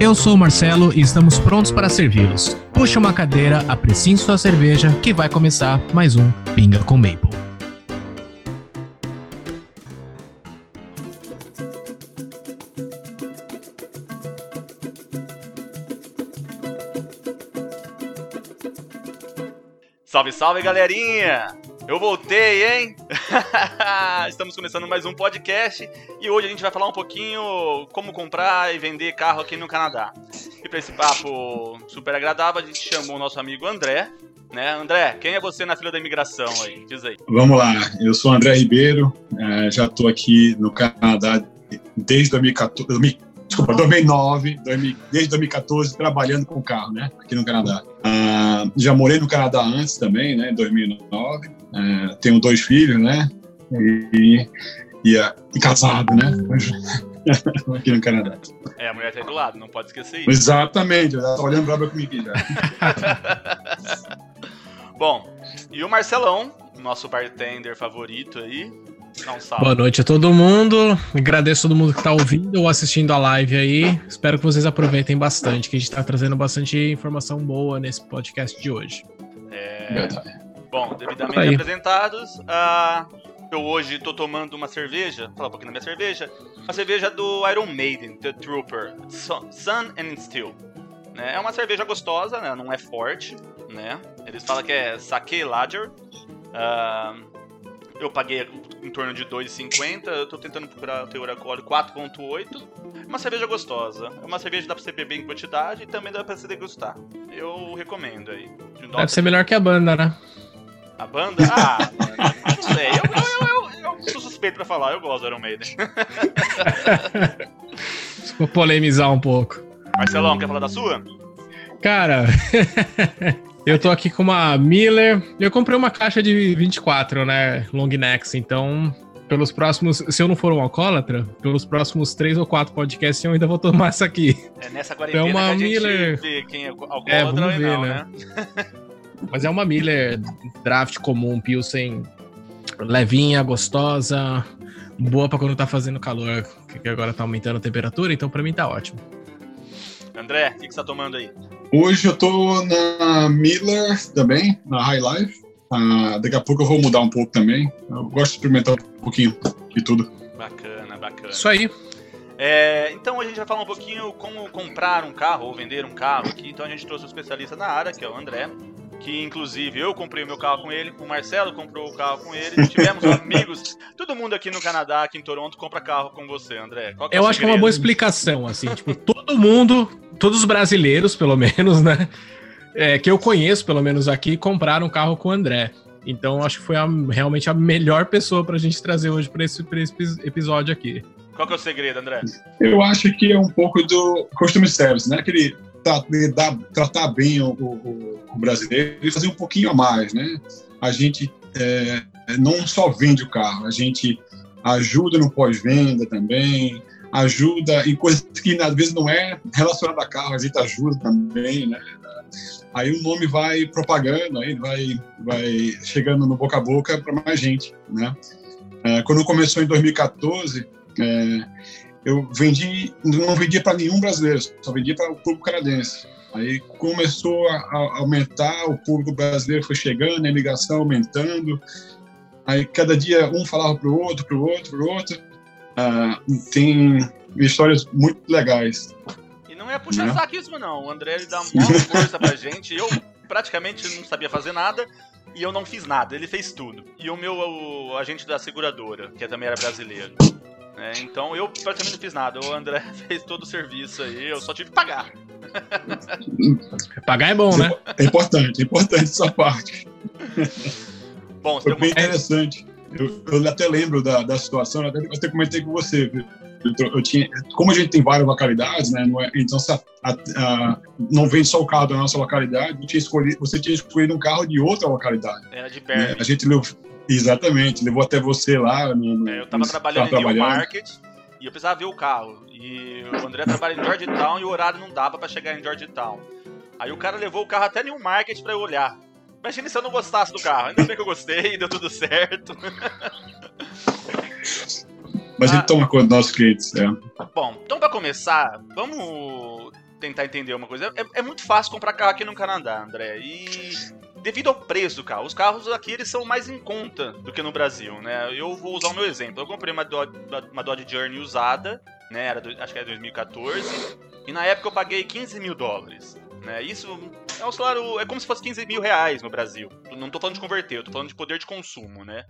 Eu sou o Marcelo e estamos prontos para servi-los. Puxa uma cadeira, apreciem sua cerveja, que vai começar mais um Pinga com Maple. Salve, salve, galerinha! Eu voltei, hein? Estamos começando mais um podcast e hoje a gente vai falar um pouquinho como comprar e vender carro aqui no Canadá. E para esse papo super agradável, a gente chamou o nosso amigo André. Né? André, quem é você na fila da imigração aí? Diz aí. Vamos lá, eu sou André Ribeiro, é, já estou aqui no Canadá desde 2014, desculpa, 2009, 2000, desde 2014, trabalhando com carro, né, aqui no Canadá. Ah, já morei no Canadá antes também, né, em 2009. É, tenho dois filhos, né, e, e, e casado, né, aqui no Canadá. É, a mulher tá aí do lado, não pode esquecer isso. Exatamente, ela tá olhando brava comigo já. Bom, e o Marcelão, nosso bartender favorito aí, não Boa noite a todo mundo. Agradeço a todo mundo que está ouvindo ou assistindo a live aí. Espero que vocês aproveitem bastante, que a gente está trazendo bastante informação boa nesse podcast de hoje. É... Bom, devidamente aí. apresentados, uh, eu hoje estou tomando uma cerveja, vou falar um pouquinho da minha cerveja, uma cerveja do Iron Maiden, The Trooper, Sun and Steel. Né? É uma cerveja gostosa, né? não é forte, né? Eles falam que é sake lager. Uh, eu paguei em torno de 2,50. Eu tô tentando procurar o teor alcoólico 4,8. Uma cerveja gostosa. É uma cerveja que dá pra você beber em quantidade e também dá pra você degustar. Eu recomendo aí. Deve ser melhor que a banda, né? A banda? Ah, não sei. Eu, eu, eu, eu, sou suspeito pra falar. Eu gosto do Iron Maiden. Vou polemizar um pouco. Marcelão, quer falar da sua? Cara, Eu tô aqui com uma Miller. Eu comprei uma caixa de 24, né? Long necks. Então, pelos próximos. Se eu não for um alcoólatra, pelos próximos três ou quatro podcasts eu ainda vou tomar essa aqui. É nessa quarentena então, uma que a Miller... vê quem é alcoólatra é, vamos ver, não, né? né? Mas é uma Miller draft comum, Pilsen levinha, gostosa, boa para quando tá fazendo calor, que agora tá aumentando a temperatura, então para mim tá ótimo. André, o que, que você tá tomando aí? Hoje eu tô na Miller também, na High Life. Uh, daqui a pouco eu vou mudar um pouco também. Eu gosto de experimentar um pouquinho de tudo. Bacana, bacana. Isso aí. É, então a gente vai falar um pouquinho como comprar um carro ou vender um carro aqui. Então a gente trouxe um especialista na área, que é o André. Que inclusive eu comprei o meu carro com ele, o Marcelo comprou o carro com ele, tivemos amigos. Todo mundo aqui no Canadá, aqui em Toronto, compra carro com você, André. É eu acho que é uma boa explicação, assim, tipo, todo mundo todos os brasileiros, pelo menos, né? É, que eu conheço, pelo menos aqui, compraram um carro com o André. Então, acho que foi a, realmente a melhor pessoa para a gente trazer hoje para esse, esse episódio aqui. Qual que é o segredo, André? Eu acho que é um pouco do costume service, né? Aquele tratar, tratar bem o, o, o, brasileiro e fazer um pouquinho a mais, né? A gente é, não só vende o carro, a gente ajuda no pós-venda também, ajuda em coisas que às vezes não é relacionada a carro, a gente ajuda também, né? Aí o nome vai propagando, aí vai, vai chegando no boca a boca para mais gente, né? É, quando começou em 2014, é, eu vendi, não vendia para nenhum brasileiro, só vendia para o público canadense. Aí começou a, a, aumentar, o público brasileiro foi chegando, a imigração aumentando. Aí cada dia um falava para o outro, para o outro, para o outro. Uh, tem histórias muito legais. E não é puxar né? saquismo, não. O André ele dá muita força pra gente. Eu praticamente não sabia fazer nada e eu não fiz nada. Ele fez tudo. E o meu o agente da seguradora, que também era brasileiro. É, então eu praticamente não fiz nada. O André fez todo o serviço aí, eu só tive que pagar. pagar é bom, né? É importante, é importante essa parte. Bom, Foi bem interessante. Eu, eu, até lembro da, da situação, até, até comentei com você, eu tinha, como a gente tem várias localidades, né? Não é, então, a, a, não vem só o carro da nossa localidade, você tinha escolhido, você tinha escolhido um carro de outra localidade. Era de perto. Né? A gente levou, exatamente, levou até você lá. No, no, é, eu estava trabalhando em New Market e eu precisava ver o carro. E o André trabalha em Georgetown e o horário não dava para chegar em Georgetown. Aí o cara levou o carro até New Market para eu olhar. Imagina se eu não gostasse do carro. Ainda bem que eu gostei, deu tudo certo. Mas ah, ele toma conta dos nossos clientes. É. Bom, então para começar, vamos tentar entender uma coisa. É, é, muito fácil comprar carro aqui no Canadá, André. E devido ao preço do carro, os carros aqui eles são mais em conta do que no Brasil, né? Eu vou usar o meu exemplo. Eu comprei uma Dodge, uma Dodge Journey usada, né? Era acho que era 2014. E na época eu paguei 15 mil dólares. Né? Isso é um salário. É como se fosse 15 mil reais no Brasil. Não tô falando de converter, tô falando de poder de consumo, né?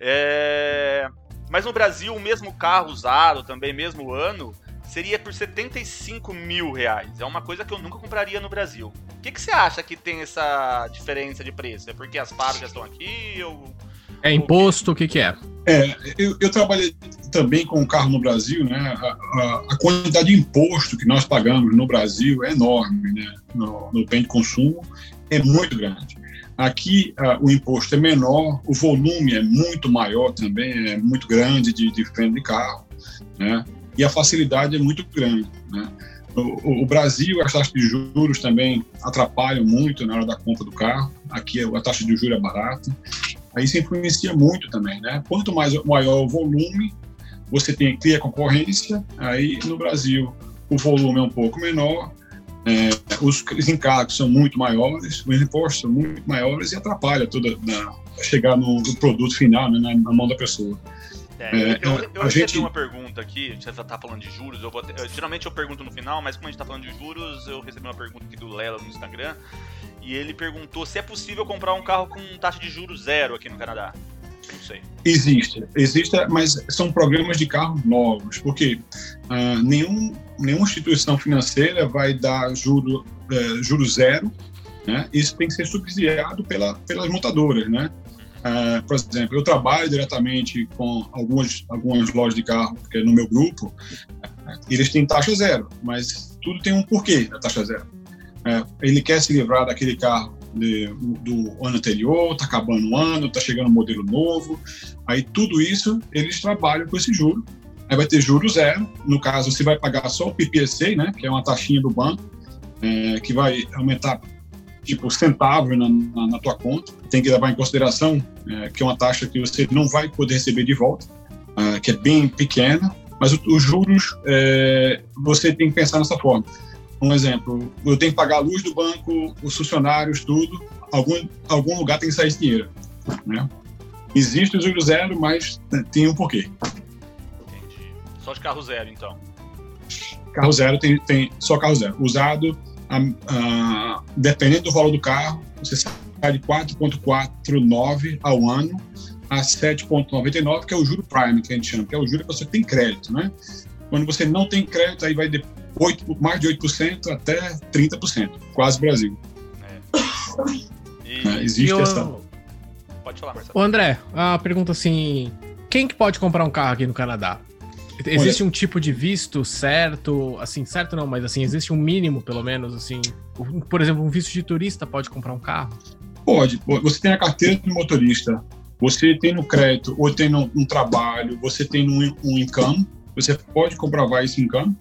É... Mas no Brasil, o mesmo carro usado, também mesmo ano, seria por 75 mil reais. É uma coisa que eu nunca compraria no Brasil. O que, que você acha que tem essa diferença de preço? É porque as fábricas estão aqui? Ou... É imposto? O que, que é? É, eu, eu, trabalhei também com carro no Brasil, né? A, a, a, quantidade de imposto que nós pagamos no Brasil é enorme, né? No, no bem de consumo é muito grande. Aqui uh, o imposto é menor, o volume é muito maior também, é muito grande de, de venda de carro, né? E a facilidade é muito grande, né? O, o, Brasil, as taxas de juros também atrapalham muito na hora da compra do carro. Aqui a taxa de juros é barata. Aí isso influencia muito também, né? Quanto mais maior o volume, você tem cria concorrência. Aí no Brasil o volume é um pouco menor, é, os, os encargos são muito maiores, os impostos são muito maiores e atrapalha toda na, chegar no, no, produto final, né, na, na, mão da pessoa. É, é, eu, eu, eu recebi gente... uma pergunta aqui, a gente já está falando de juros, eu, eu geralmente eu pergunto no final, mas como a gente está falando de juros, eu recebi uma pergunta aqui do Lela no Instagram, e ele perguntou se é possível comprar um carro com taxa de juros zero aqui no Canadá. Não sei. Existe, existe, mas são programas de carros novos, porque uh, nenhum, nenhuma instituição financeira vai dar juro, uh, juro zero, né? Isso tem que ser subsidiado pela, pelas montadoras, né? Uh, por exemplo, eu trabalho diretamente com algumas, algumas lojas de carro, porque é no meu grupo, eles têm taxa zero, mas tudo tem um porquê da taxa zero. É, ele quer se livrar daquele carro de, do ano anterior, está acabando o ano, está chegando um modelo novo. Aí tudo isso eles trabalham com esse juro. Aí vai ter juro zero. No caso, você vai pagar só o PPSA, né, que é uma taxinha do banco, é, que vai aumentar tipo centavo na, na, na, tua conta. Tem que levar em consideração é, que é uma taxa que você não vai poder receber de volta, é, que é bem pequena. Mas os juros, é, você tem que pensar nessa forma um exemplo, eu tenho que pagar a luz do banco, os funcionários, tudo, algum, algum lugar tem que sair esse dinheiro. Né? Existe o juro zero, mas tem um porquê. Entendi. Só de carro zero, então. Carro zero tem, tem só carro zero. Usado, a, a, dependendo do valor do carro, você sai de 4,49 ao ano a 7,99, que é o juro prime, que a gente chama, que é o juro que você tem crédito, né? Quando você não tem crédito, aí vai 8, mais de 8% até 30%, quase Brasil. É. E, é, existe e essa. Pode falar, Marcelo. Ô André, a pergunta assim: quem que pode comprar um carro aqui no Canadá? Existe Olha, um tipo de visto certo, assim, certo não, mas assim, existe um mínimo, pelo menos, assim. Por exemplo, um visto de turista pode comprar um carro? Pode. Você tem a carteira de motorista, você tem no crédito, ou tem no, um trabalho, você tem um, um income, você pode comprovar esse income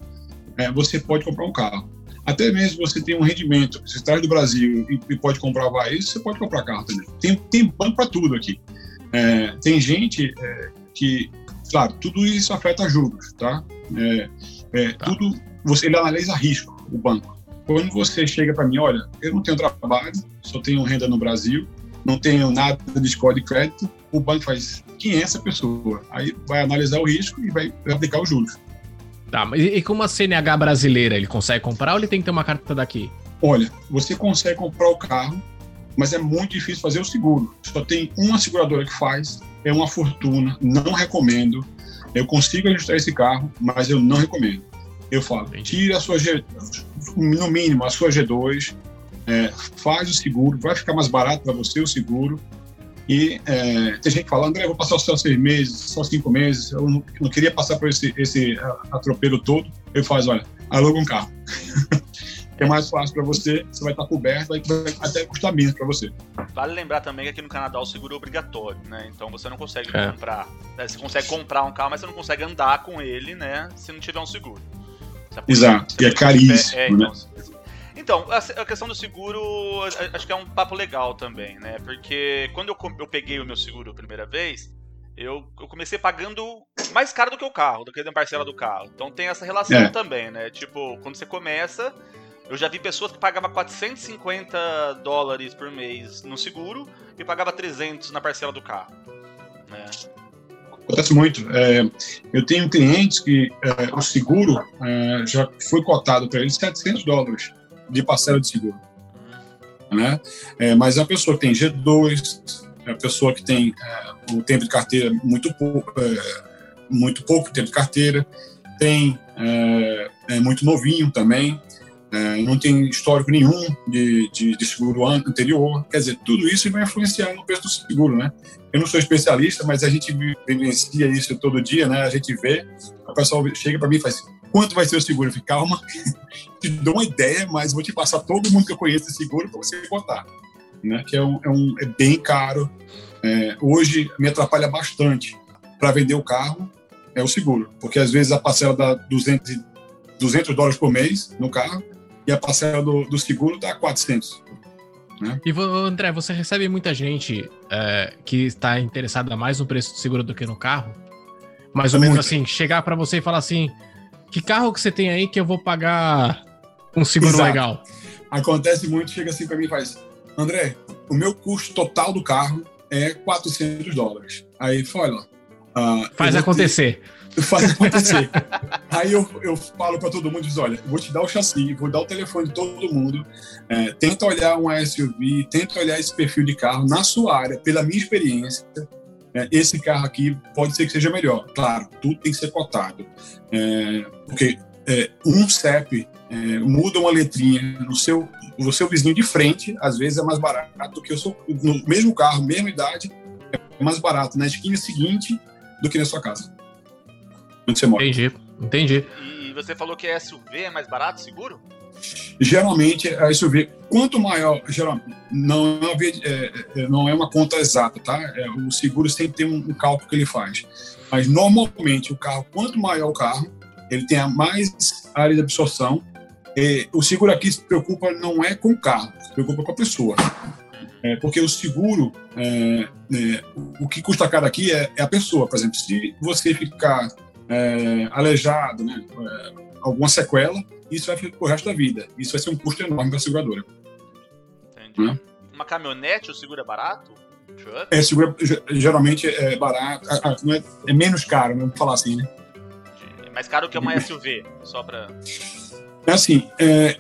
é, você pode comprar um carro. Até mesmo você tem um rendimento, você está do Brasil e, e, pode comprovar isso, você pode comprar carro também. Tem, tem banco para tudo aqui. É, tem gente é, que, claro, tudo isso afeta juros, tá? É, é, tá. Tudo, você, ele analisa risco, o banco. Quando você chega para mim, olha, eu não tenho trabalho, só tenho renda no Brasil, não tenho nada de score de crédito, o banco faz quem é essa pessoa? Aí vai analisar o risco e vai aplicar os juros. Tá, mas e com uma CNH brasileira, ele consegue comprar ou ele tem que ter uma carta daqui? Olha, você consegue comprar o carro, mas é muito difícil fazer o seguro. Só tem uma seguradora que faz, é uma fortuna, não recomendo. Eu consigo ajustar esse carro, mas eu não recomendo. Eu falo, tira a sua G, no mínimo a sua G2, é, faz o seguro, vai ficar mais barato para você o seguro, E é, tem gente que fala, André, vou passar só seis meses, só cinco meses, eu não, não queria passar por esse, esse atropelo todo. Eu faço, olha, aluga um carro. é mais fácil para você, você vai estar coberto, vai, vai até custar menos para você. Vale lembrar também que aqui no Canadá o seguro é obrigatório, né? Então você não consegue é. comprar. Né? Você consegue comprar um carro, mas você não consegue andar com ele, né? Se não tiver um seguro. Exato, e é caríssimo. É, então, né? Então, a, questão do seguro, acho que é um papo legal também, né? Porque quando eu, eu peguei o meu seguro a primeira vez, eu, eu, comecei pagando mais caro do que o carro, do que a parcela do carro. Então tem essa relação é. também, né? Tipo, quando você começa, eu já vi pessoas que pagavam 450 dólares por mês no seguro e pagava 300 na parcela do carro. Né? Acontece muito. É, eu tenho clientes que é, o seguro é, já foi cotado para eles 700 dólares de parcela de seguro. Né? É, mas a pessoa que tem G2, a pessoa que tem é, um tempo de carteira muito pouco, é, muito pouco tempo de carteira, tem é, é muito novinho também, é, não tem histórico nenhum de, de, de, seguro anterior. Quer dizer, tudo isso vai influenciar no preço do seguro, né? Eu não sou especialista, mas a gente vivencia isso todo dia, né? A gente vê, o pessoal chega para mim e faz quanto vai ser o seguro? Eu fico, calma, te dou uma ideia, mas vou te passar todo mundo que eu conheço de seguro para você botar. Né? Que é, um, é, um, é bem caro. É, hoje me atrapalha bastante para vender o carro é o seguro, porque às vezes a parcela dá 200, 200 dólares por mês no carro e a parcela do, do seguro dá 400. Né? E André, você recebe muita gente é, que está interessada mais no preço do seguro do que no carro? Mais ou menos assim, chegar para você e falar assim: que carro que você tem aí que eu vou pagar um seguro Exato. legal? Acontece muito, chega assim para mim e faz: André, o meu custo total do carro é 400 dólares. Aí fala. Uh, faz acontecer. Ter faz acontecer. Aí eu, eu falo para todo mundo, diz, olha, vou te dar o chassi, vou dar o telefone de todo mundo, é, tenta olhar um SUV, tenta olhar esse perfil de carro na sua área, pela minha experiência, é, esse carro aqui pode ser que seja melhor. Claro, tudo tem que ser cotado, é, porque é, um CEP é, muda uma letrinha no seu, no seu vizinho de frente, às vezes é mais barato do que o seu, no mesmo carro, mesma idade, é mais barato na esquina seguinte do que na sua casa onde você mora. Entendi, entendi. E você falou que SUV é mais barato, seguro? Geralmente a SUV, quanto maior, geralmente, não é, é, é, não é uma conta exata, tá? É, o seguro sempre tem um, um, cálculo que ele faz. Mas normalmente o carro, quanto maior o carro, ele tem a mais área de absorção. o seguro aqui se preocupa não é com o carro, se preocupa com a pessoa. É, porque o seguro, é, é, o que custa caro aqui é, é, a pessoa. Por exemplo, se você ficar é, aleijado, né, é, alguma sequela, isso vai ficar pro resto da vida. Isso vai ser um custo enorme para a seguradora. Entendi. Né? Uma caminhonete o seguro é barato? É, seguro geralmente é barato, é, é menos caro, vamos falar assim, né? É mais caro que uma SUV, só para... É assim, é,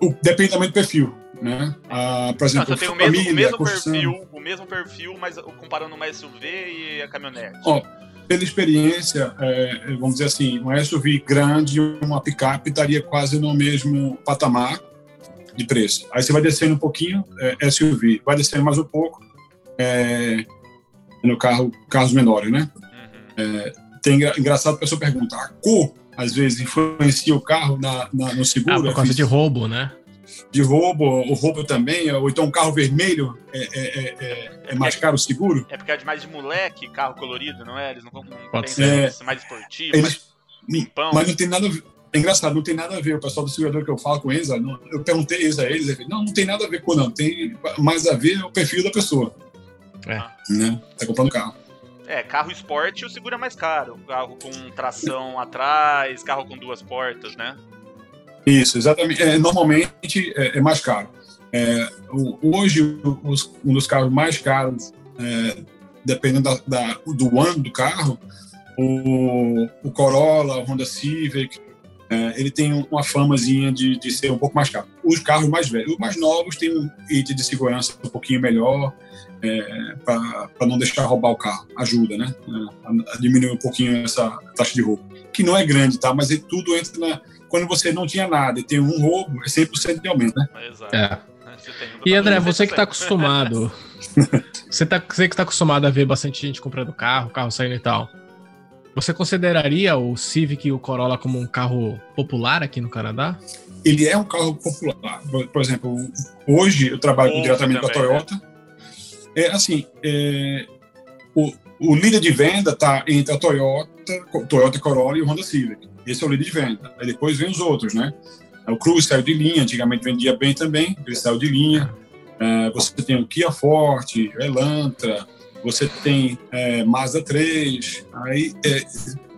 o, depende também do perfil, né? Ah, por exemplo, Não, tem o mesmo, família, o mesmo perfil, o mesmo perfil, mas comparando uma SUV e a caminhonete. Ó, pela experiência, é, vamos dizer assim, uma SUV grande e uma picape estaria quase no mesmo patamar de preço. Aí você vai descendo um pouquinho, é, SUV, vai descendo mais um pouco, é, no carro, carros menores, né? Uhum. É, tem engraçado a pessoa pergunta, a cor às vezes influencia o carro na, na no seguro? Ah, por causa de roubo, né? De roubo, o roubo também, ou então um carro vermelho é, é, é, é mais caro o seguro. É porque é demais de moleque, carro colorido, não é? Eles não, é, mais esportivo, eles, mais limpão. Mas não tem nada a ver. É engraçado, não tem nada a ver. O pessoal do segurador que eu falo com eles, eu perguntei isso a eles, eles não, não tem nada a ver com não, tem mais a ver o perfil da pessoa. É. Né? Tá comprando carro. É, carro esporte o seguro é mais caro. Carro com tração atrás, carro com duas portas, né? Isso, exatamente. É, normalmente é, é, mais caro. É, hoje, os, um dos carros mais caros, é, dependendo da, da, do ano do carro, o, o Corolla, o Honda Civic, é, ele tem uma famazinha de, de ser um pouco mais caro. Os carros mais velhos, os mais novos têm um item de segurança um pouquinho melhor, é, para não deixar roubar o carro. Ajuda, né? A, a diminuir um pouquinho essa taxa de roubo. Que não é grande, tá? Mas tudo entra na, quando você não tinha nada e tem um roubo, é 100% de aumento, né? Exato. É. E André, você que está acostumado, você, tá, você que está acostumado a ver bastante gente comprando carro, carro saindo e tal. Você consideraria o Civic e o Corolla como um carro popular aqui no Canadá? Ele é um carro popular. Por exemplo, hoje eu trabalho diretamente com a Toyota. Né? É assim, é, o, o líder de venda está entre a Toyota, Toyota Corolla e o Honda Civic. Esse é o líder de venda. Aí depois vem os outros, né? O Cruze saiu de linha, antigamente vendia bem também, ele saiu de linha. É, você tem o Kia Forte, Elantra, você tem é, Mazda 3. Aí, é,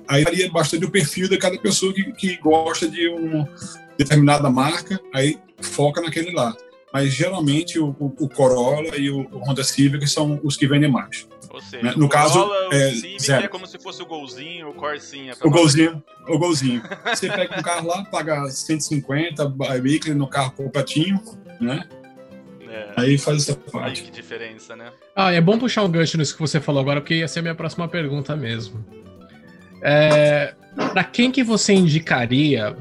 aí varia bastante o perfil de cada pessoa que, que gosta de uma determinada marca, aí foca naquele lá. Mas geralmente o, o, o Corolla e o, o Honda Civic são os que vendem mais. Seja, né? no caso, é, zero. é como se fosse o golzinho, o Corsinha. O golzinho, o golzinho. Você pega um carro lá, paga 150, weekly no carro completinho, né? É. Aí faz essa parte. Aí que diferença, né? Ah, é bom puxar um gancho nisso que você falou agora, porque ia ser a minha próxima pergunta mesmo. É, para quem que você indicaria,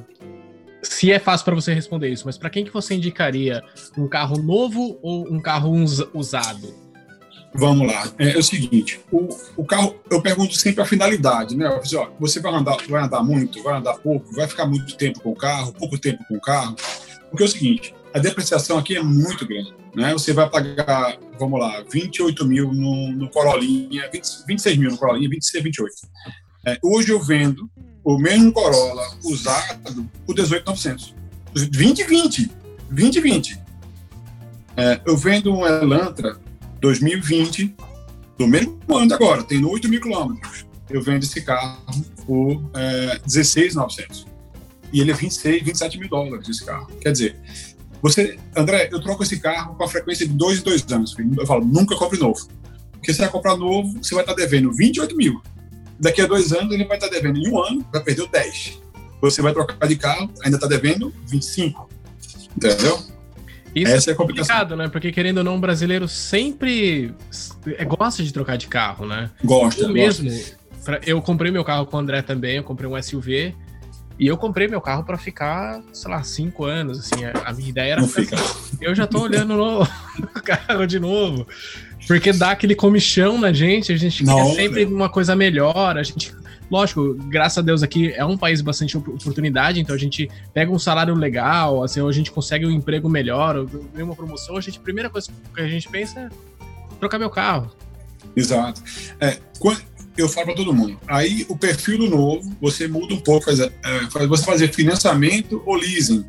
se é fácil para você responder isso, mas para quem que você indicaria um carro novo ou um carro usado? Vamos lá. É, é, o seguinte, o, o carro, eu pergunto sempre a finalidade, né? Eu ó, você vai andar, vai andar muito, vai andar pouco, vai ficar muito tempo com o carro, pouco tempo com o carro. Porque é o seguinte, a depreciação aqui é muito grande, né? Você vai pagar, vamos lá, 28 mil no, no Corolinha, 20, 26 mil no Corolinha, 26, 28. É, hoje eu vendo o mesmo Corolla usado por 18,900. 2020, 2020. É, eu vendo um Elantra 2020, do mesmo ano agora, tem 8 mil quilômetros. Eu vendo esse carro por é, 16,900. E ele é 26, 27 mil dólares esse carro. Quer dizer, você, André, eu troco esse carro com a frequência de dois em dois anos. Eu falo, nunca compre novo. Porque você vai comprar novo, você vai estar devendo 28 mil. Daqui a dois anos, ele vai estar devendo em um ano, vai perder o 10. Você vai trocar de carro, ainda está devendo 25. Entendeu? Isso Essa é, é complicado, né? Porque querendo ou não, o brasileiro sempre é, gosta de trocar de carro, né? Gosta. Eu mesmo. Pra, eu comprei meu carro com o André também, eu comprei um SUV. E eu comprei meu carro para ficar, sei lá, cinco anos. Assim, a, minha ideia era. Não ficar, fica. Eu já tô olhando no carro de novo. Porque dá aquele comichão na gente, a gente não, quer sempre uma coisa melhor, a gente lógico, graças a Deus aqui é um país bastante oportunidade, então a gente pega um salário legal, assim, ou a gente consegue um emprego melhor, ou uma promoção, a gente, a primeira coisa que a gente pensa é trocar meu carro. Exato. É, eu falo para todo mundo, aí o perfil do novo, você muda um pouco, faz, é, faz você fazer financiamento ou leasing.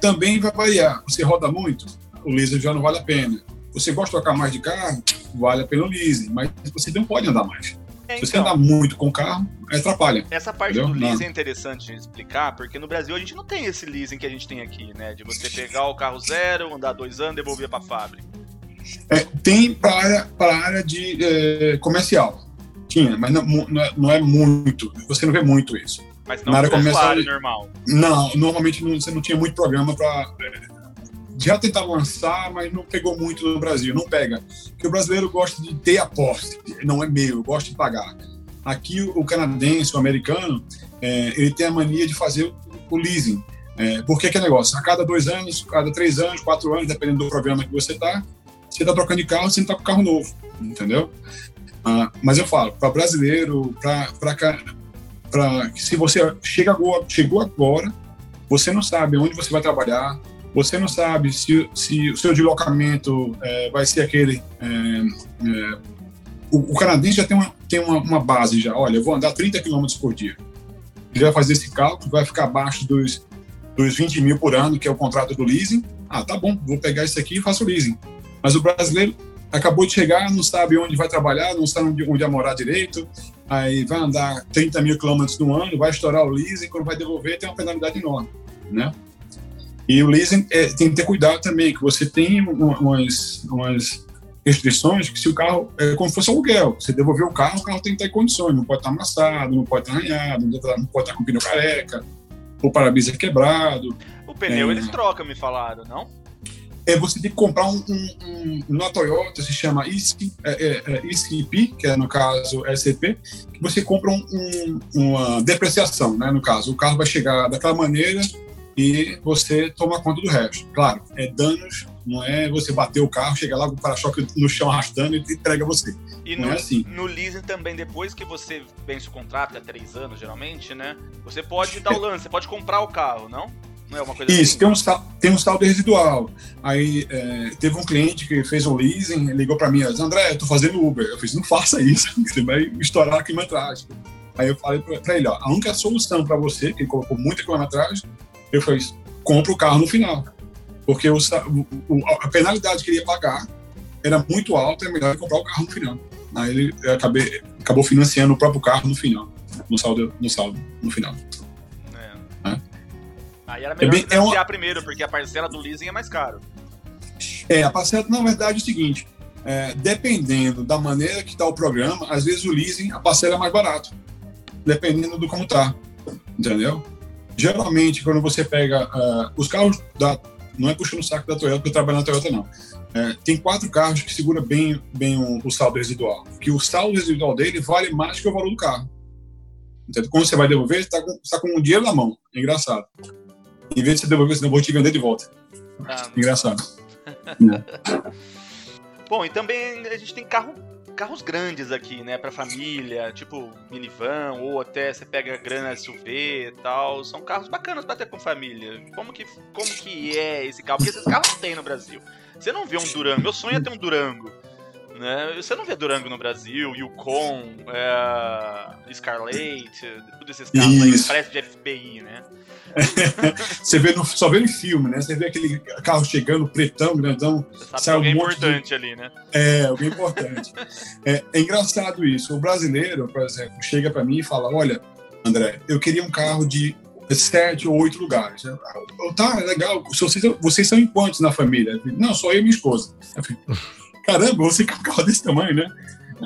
Também vai variar. Você roda muito, o leasing já não vale a pena. Você gosta de trocar mais de carro, vale a pena o leasing, mas você não pode andar mais. É, Se você então, andar muito com o carro, atrapalha. Essa parte entendeu? do leasing é interessante de explicar, porque no Brasil a gente não tem esse leasing que a gente tem aqui, né? De você pegar o carro zero, andar dois anos, devolver para a fábrica. É, tem para área, a área de é, comercial. Tinha, mas não, não, é, não, é, muito. Você não vê muito isso. Mas não Na área comercial normal. Não, normalmente não, você não tinha muito programa para é, já tentaram lançar, mas não pegou muito no Brasil, não pega. Porque o brasileiro gosta de ter a posse, não é meu, gosta de pagar. Aqui o canadense, o americano, é, ele tem a mania de fazer o leasing. É, porque que é negócio? A cada dois anos, cada três anos, quatro anos, dependendo do programa que você está, você está trocando de carro, você está com carro novo, entendeu? Ah, mas eu falo, para brasileiro, para se você chega agora, chegou agora, você não sabe onde você vai trabalhar, você não sabe se, se o seu deslocamento é, vai ser aquele. É, é, o, o, canadense já tem, uma, tem uma, uma, base já. Olha, eu vou andar 30 km por dia. Ele vai fazer esse cálculo, vai ficar abaixo dos, dos 20 mil por ano, que é o contrato do leasing. Ah, tá bom, vou pegar isso aqui e faço leasing. Mas o brasileiro acabou de chegar, não sabe onde vai trabalhar, não sabe onde, onde vai morar direito, aí vai andar 30 mil quilômetros no ano, vai estourar o leasing, quando vai devolver tem uma penalidade enorme, né? E o leasing é, tem que ter cuidado também, que você tem umas, umas restrições que se o carro é como se fosse aluguel, você devolver o carro, o carro tem que estar em condições, não pode estar amassado, não pode estar arranhado, não pode estar com pneu careca, o para-brisa quebrado. O pneu é, eles trocam, me falaram, não? É, você tem que comprar um, um, um na Toyota, se chama ECP, é, é, é que é no caso SCP, que você compra um, uma depreciação, né, no caso. O carro vai chegar daquela maneira, e você toma conta do resto. Claro, é danos Não é você bater o carro, chegar lá com o para-choque no chão arrastando e entrega você. E não no, é assim. no leasing também, depois que você vence o contrato, é três anos geralmente, né? Você pode dar o lance, você pode comprar o carro, não? Não é uma coisa Isso, assim? tem um, sal- tem um saldo residual. Aí é, teve um cliente que fez um leasing, ligou para mim, disse, André, eu tô fazendo Uber. Eu fiz, não faça isso, você vai estourar a quilometragem. Aí eu falei para ele, ó, a única solução para você, que colocou muita quilometragem, eu fiz, compra o carro no final. Porque o o- a penalidade que ele ia pagar era muito alta, é melhor comprar o carro no final. Aí ele acabei, acabou financiando o próprio carro no final, no saldo, no saldo, no final. É. É. Aí era melhor bem- é uma- primeiro, porque a parcela do leasing é mais caro. É, a parcela, na verdade, é o seguinte: é, dependendo da maneira que está o programa, às vezes o leasing, a parcela é mais barato, dependendo do como tá, entendeu? Geralmente, quando você pega ah, os carros da. Não é puxando o saco da Toyota, porque eu trabalho na Toyota, não. É, tem quatro carros que segura bem, bem o, o saldo residual. Que o saldo residual dele vale mais que o valor do carro. Entendeu? Quando você vai devolver, você está com, tá com o dinheiro na mão. É engraçado. Em vez de você devolver, você não vou te vender de volta. Ah, Engraçado. Bom, e também a gente tem carro, carros grandes aqui, né, pra família, tipo minivan, ou até você pega grana SUV e tal. São carros bacanas pra ter com família. Como que, como que é esse carro? Porque esses carros tem no Brasil. Você não vê um Durango, meu sonho é ter um Durango. Né? Você não vê Durango no Brasil, Yukon, é, Scarlett, todos esses carros aí parecem de FBI, né? Você vê no, só vê no filme, né? Você vê aquele carro chegando, pretão, grandão. Você sabe é um alguém monte de- importante ali, né? É, alguém importante. é, é engraçado isso. O brasileiro, por exemplo, chega para mim e fala: Olha, André, eu queria um carro de sete ou oito lugares. Eu, eu, tá, é legal. Vocês, vocês são em quantos na família? Eu Não, só eu e minha esposa. Eu Caramba, você quer um carro desse tamanho, né?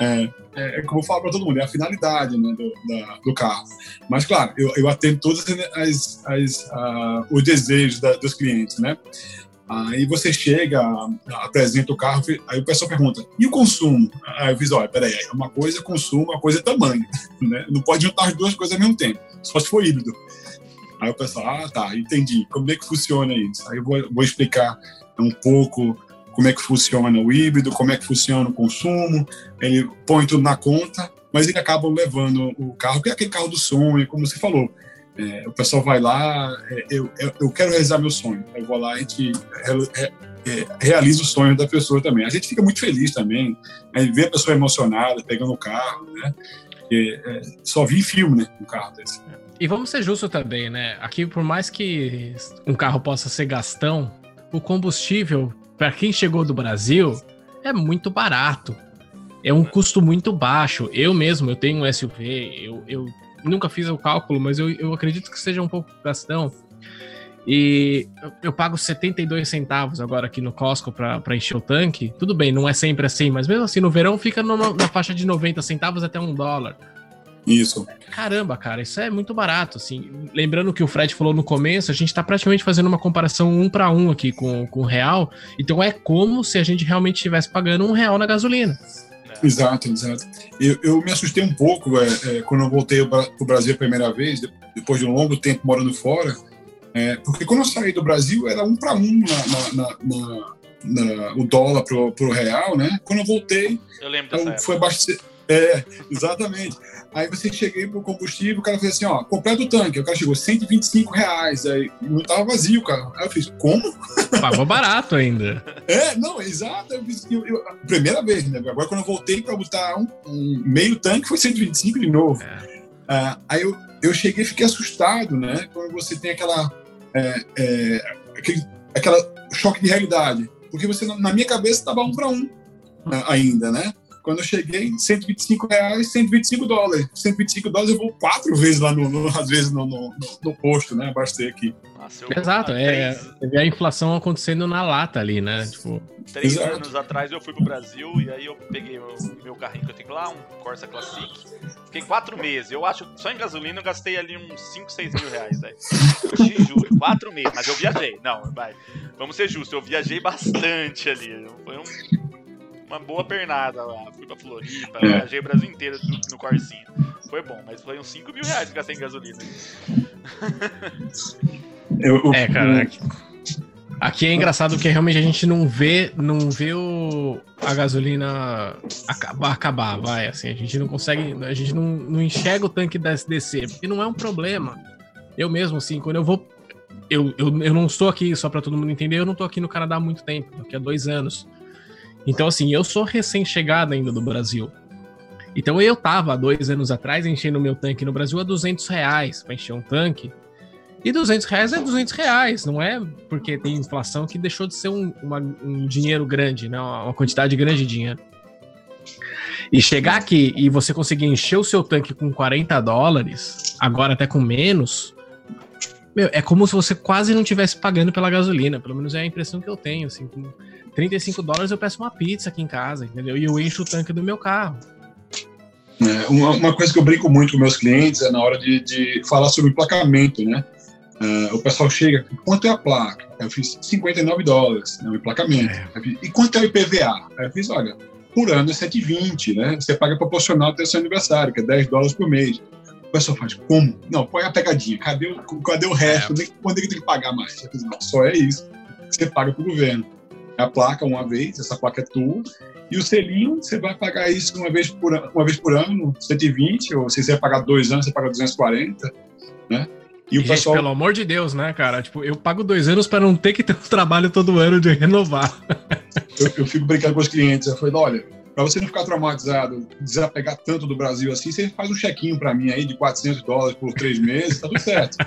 É, é, é como eu falo para todo mundo, é a finalidade né, do, da- do carro. Mas, claro, eu, eu atendo todos as, as, ah, os desejos da- dos clientes, né? Aí você chega, apresenta o carro, aí o pessoal pergunta, e o consumo? Aí eu fiz, olha, peraí, uma coisa é consumo, uma coisa é tamanho, né? Não pode juntar as duas coisas ao mesmo tempo, só se for híbrido. Aí o pessoal, ah, tá, entendi. Como é que funciona isso? Aí eu vou, vou explicar um pouco como é que funciona o híbrido, como é que funciona o consumo, ele põe tudo na conta, mas ele acaba levando o carro, que é aquele carro do sonho, como você falou. É, o pessoal vai lá, é, eu, eu, quero realizar meu sonho. Eu vou lá a gente é, realiza o sonho da pessoa também. A gente fica muito feliz também, aí ver a pessoa emocionada, pegando o carro, né? É, só vi filme, né? Um carro desse. E vamos ser justos também, né? Aqui, por mais que um carro possa ser gastão, o combustível, para quem chegou do Brasil, é muito barato. É um custo muito baixo. Eu mesmo, eu tenho um SUV, eu, eu nunca fiz o cálculo, mas eu, eu acredito que seja um pouco gastão. E eu, pago 72 centavos agora aqui no Costco para encher o tanque. Tudo bem, não é sempre assim, mas mesmo assim, no verão fica numa- na faixa de 90 centavos até um dólar. Isso. Caramba, cara, isso é muito barato, assim. Lembrando que o Fred falou no começo, a gente tá praticamente fazendo uma comparação um para um aqui com, com o real. Então é como se a gente realmente estivesse pagando um real na gasolina. Exato, exato. Eu, eu me assustei um pouco é, é, quando eu voltei para o Brasil a primeira vez, de- depois de um longo tempo morando fora, é, porque quando eu saí do Brasil era um para um na, na- na- na- o dólar pro, pro real, né? Quando eu voltei, Eu lembro eu época. fui abastecer. É, exatamente. Aí você cheguei pro combustível, o cara fez assim, ó, completa o tanque. O cara chegou 125 reais, aí não tava vazio, cara. Aí eu fiz, como? Pagou barato ainda. É, não, exato. Eu fiz, eu, eu- primeira vez, né? Agora quando eu voltei para botar um, um meio tanque foi 125 de novo. É. Ah, aí eu, eu cheguei e fiquei assustado, né? Quando você tem aquela, é, é, aquele aquela choque de realidade. Porque você, na minha cabeça, estava um para um né, ainda, né? Quando eu cheguei, 125 reais, 125 dólares. 125 dólares eu vou quatro vezes lá, no, no- às vezes, no, no, no- posto, né? Abastecer aqui. Nossa, eu- Exato, é. três- vê a inflação acontecendo na lata ali, né? Tipo, Três Exato. anos atrás eu fui pro Brasil e aí eu peguei o meu carrinho que eu tenho lá, um Corsa Classic. Fiquei quatro meses. Eu acho que só em gasolina eu gastei ali uns 5, 6 mil reais, velho. Eu te juro, quatro meses, mas eu viajei. Não, vai. Vamos ser justos, eu viajei bastante ali. Foi um- uma boa pernada lá. Fui pra Floripa, É. viajei o Brasil inteiro no, Corsinha. Foi bom, mas foi uns 5 mil reais que gastei em gasolina. Eu, eu- é, cara. Aqui é engraçado porque realmente a gente não vê, não vê o, a gasolina acabar, acabar, vai, assim, a gente não consegue, a gente não, não enxerga o tanque descer, porque não é um problema. Eu mesmo, assim, quando eu vou, eu, eu, eu não estou aqui, só para todo mundo entender, eu não estou aqui no Canadá há muito tempo, daqui a dois anos. Então, assim, eu sou recém-chegado ainda do Brasil. Então eu tava, dois anos atrás, enchendo meu tanque no Brasil a 200 reais para encher um tanque. E 200 reais é 200 reais, não é porque tem inflação que deixou de ser um, uma, um dinheiro grande, né? uma quantidade grande de dinheiro. E chegar aqui e você conseguir encher o seu tanque com 40 dólares, agora até com menos, meu, é como se você quase não tivesse pagando pela gasolina. Pelo menos é a impressão que eu tenho. Assim, com 35 dólares eu peço uma pizza aqui em casa, entendeu? E eu encho o tanque do meu carro. É, uma, uma, coisa que eu brinco muito com meus clientes é na hora de, de falar sobre emplacamento, né? Uh, o pessoal chega, quanto é a placa? Eu fiz 59 dólares, né, o emplacamento. É. Fiz, e quanto é o IPVA? eu fiz, olha, por ano é 7,20, né? Você paga proporcional ao seu aniversário, que é 10 dólares por mês. O pessoal faz, como? Não, põe a pegadinha. Cadê o, cadê o resto? É. Quando ele tem que pagar mais? Eu fiz, não, só é isso. Você paga para o governo. A placa uma vez, essa placa é tua, e o selinho, você vai pagar isso uma vez por, uma vez por ano, 120, ou se você pagar dois anos, você paga 240, né? E o pessoal... pelo amor de Deus, né, cara? Tipo, eu pago dois anos para não ter que ter um trabalho todo ano de renovar. eu, eu fico brincando com os clientes. Eu falei, olha, para você não ficar traumatizado, desapegar tanto do Brasil assim, você faz um chequinho para mim aí de 400 dólares por três meses, tá tudo certo.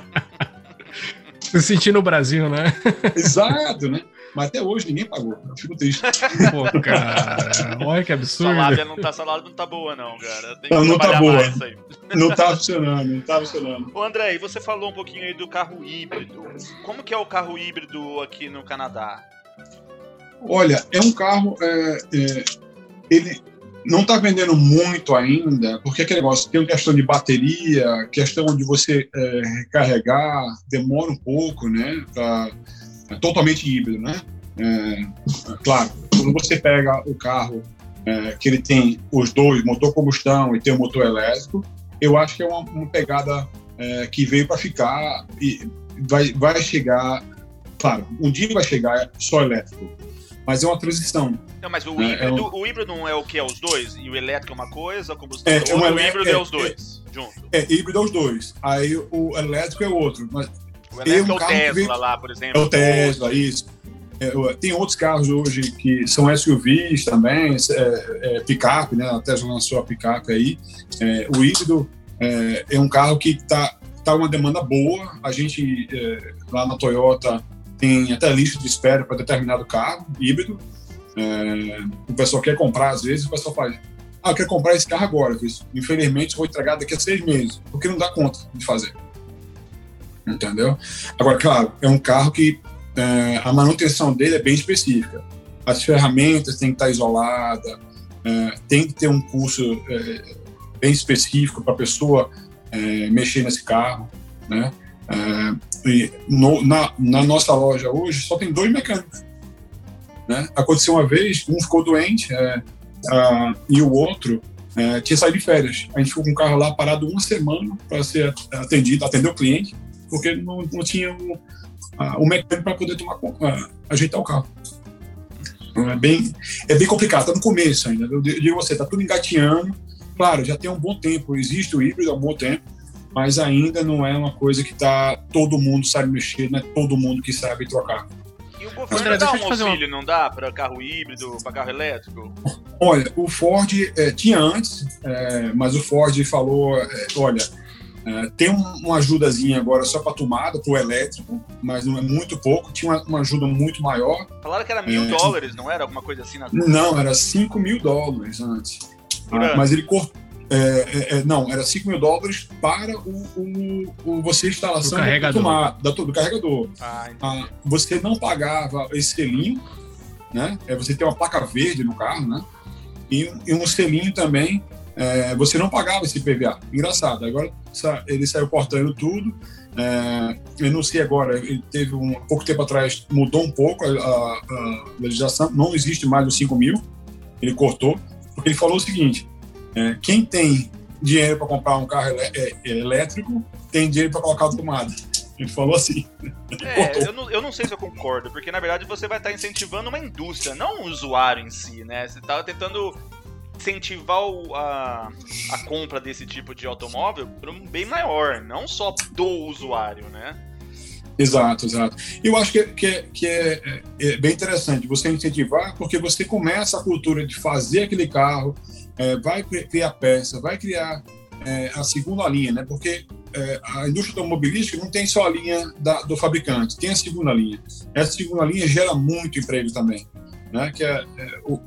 Se sentir no Brasil, né? Exato, né? Mas até hoje ninguém pagou. Eu fico triste. Pô, cara. Olha que absurdo. Sua lábia não tá, sua lábia não tá boa, não, cara. Tem que não, não tá boa. Não tá funcionando, não tá funcionando. Ô, André, e você falou um pouquinho aí do carro híbrido. Como que é o carro híbrido aqui no Canadá? Olha, é um carro. É, é, ele não está vendendo muito ainda, porque aquele negócio tem questão de bateria, questão de você é, recarregar, demora um pouco, né? Pra, é totalmente híbrido, né? É, claro, quando você pega o carro é, que ele tem os dois, motor combustão e tem o motor elétrico, eu acho que é uma, uma pegada é, que veio para ficar e vai, vai chegar, claro, um dia vai chegar só elétrico, mas é uma transição. Não, mas o, é, híbrido, é um... o híbrido não é o que é os dois? E o elétrico é uma coisa, a combustão é, outra, o híbrido é, os dois, junto? É, híbrido é os dois. Aí o elétrico é outro. Mas o elétrico é o Tesla veio... lá, por exemplo. É o Tesla, isso. É, tem outros carros hoje que são SUVs também, é, é, picape, né? A Tesla lançou a picape aí. É, o híbrido é, é, um carro que está tá uma demanda boa. A gente lá na Toyota tem até lista de espera para determinado carro híbrido. O pessoal quer comprar, às vezes, o pessoal faz. Ah, eu quero comprar esse carro agora. Infelizmente, vou entregar daqui a seis meses, porque não dá conta de fazer entendeu? Agora, claro, é um carro que é, a manutenção dele é bem específica. As ferramentas têm que estar isoladas, é, tem que ter um curso é, bem específico para a pessoa é, mexer nesse carro, né? É, e no, na, na, nossa loja hoje só tem dois mecânicos. Né? Aconteceu uma vez, um ficou doente é, a, e o outro tinha saído de férias. A gente ficou com o carro lá parado uma semana para ser atendido, atender o cliente porque não, não tinha o, a, o mecânico para poder tomar, a, ajeitar o carro. Então, é bem, é bem complicado, está no começo ainda. Eu digo você, está tudo engatinhando. Claro, já tem um bom tempo, existe o híbrido há um bom tempo, mas ainda não é uma coisa que tá todo mundo sabe mexer, não é todo mundo que sabe trocar. E o governo André, dá um auxílio, uma... não dá, para carro híbrido, para carro elétrico? Olha, o Ford é, tinha antes, é, mas o Ford falou, é, olha, é, tem uma ajudazinha agora só para tomada, para o elétrico, mas não é muito pouco. Tinha uma, uma ajuda muito maior. Falaram que era mil é, dólares, não era? Alguma coisa assim na Não, era 5 mil dólares antes. Ah, mas ele cortou. É, é, é, não, era 5 mil dólares para o, o, o você instalação do carregador. Tomada, do, do carregador. Ah, ah, você não pagava esse selinho, né? É, você tem uma placa verde no carro, né? E, e um selinho também é, você não pagava esse PVA. Engraçado, agora ele saiu cortando tudo. É, eu não sei agora, ele teve um pouco tempo atrás, mudou um pouco a, a, a legislação, não existe mais os 5 mil, ele cortou, porque ele falou o seguinte: é, quem tem dinheiro para comprar um carro é, elétrico tem dinheiro para colocar a tomada. Ele falou assim. É, eu não, eu não sei se eu concordo, porque na verdade você vai estar incentivando uma indústria, não o usuário em si, né? Você está tentando incentivar a, a compra desse tipo de automóvel para um bem maior, não só do usuário, né? Exato, exato. Eu acho que, que, que é, é, é, bem interessante você incentivar, porque você começa a cultura de fazer aquele carro, é, vai criar peça, vai criar é, a segunda linha, né? Porque é, a indústria automobilística não tem só a linha da, do fabricante, tem a segunda linha. Essa segunda linha gera muito emprego também, né? Que é, é o,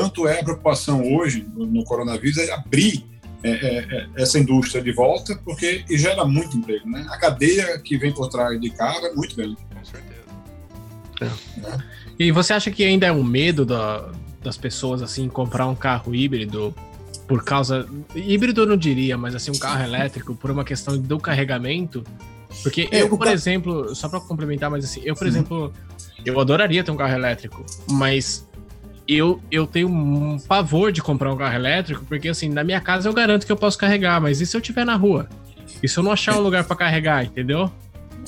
tanto é a preocupação hoje no, no coronavírus é abrir é, é, é, essa indústria de volta, porque gera muito emprego. Né? A cadeia que vem por trás de carro é muito grande. Com certeza. É. E você acha que ainda é um medo da, das pessoas assim comprar um carro híbrido por causa. Híbrido eu não diria, mas assim, um carro elétrico por uma questão do carregamento? Porque é, eu, por exemplo, só para complementar, mas assim, eu, por uhum. exemplo, eu adoraria ter um carro elétrico, mas eu, eu tenho um pavor de comprar um carro elétrico, porque assim, na minha casa eu garanto que eu posso carregar, mas e se eu estiver na rua? E se eu não achar um lugar para carregar, entendeu?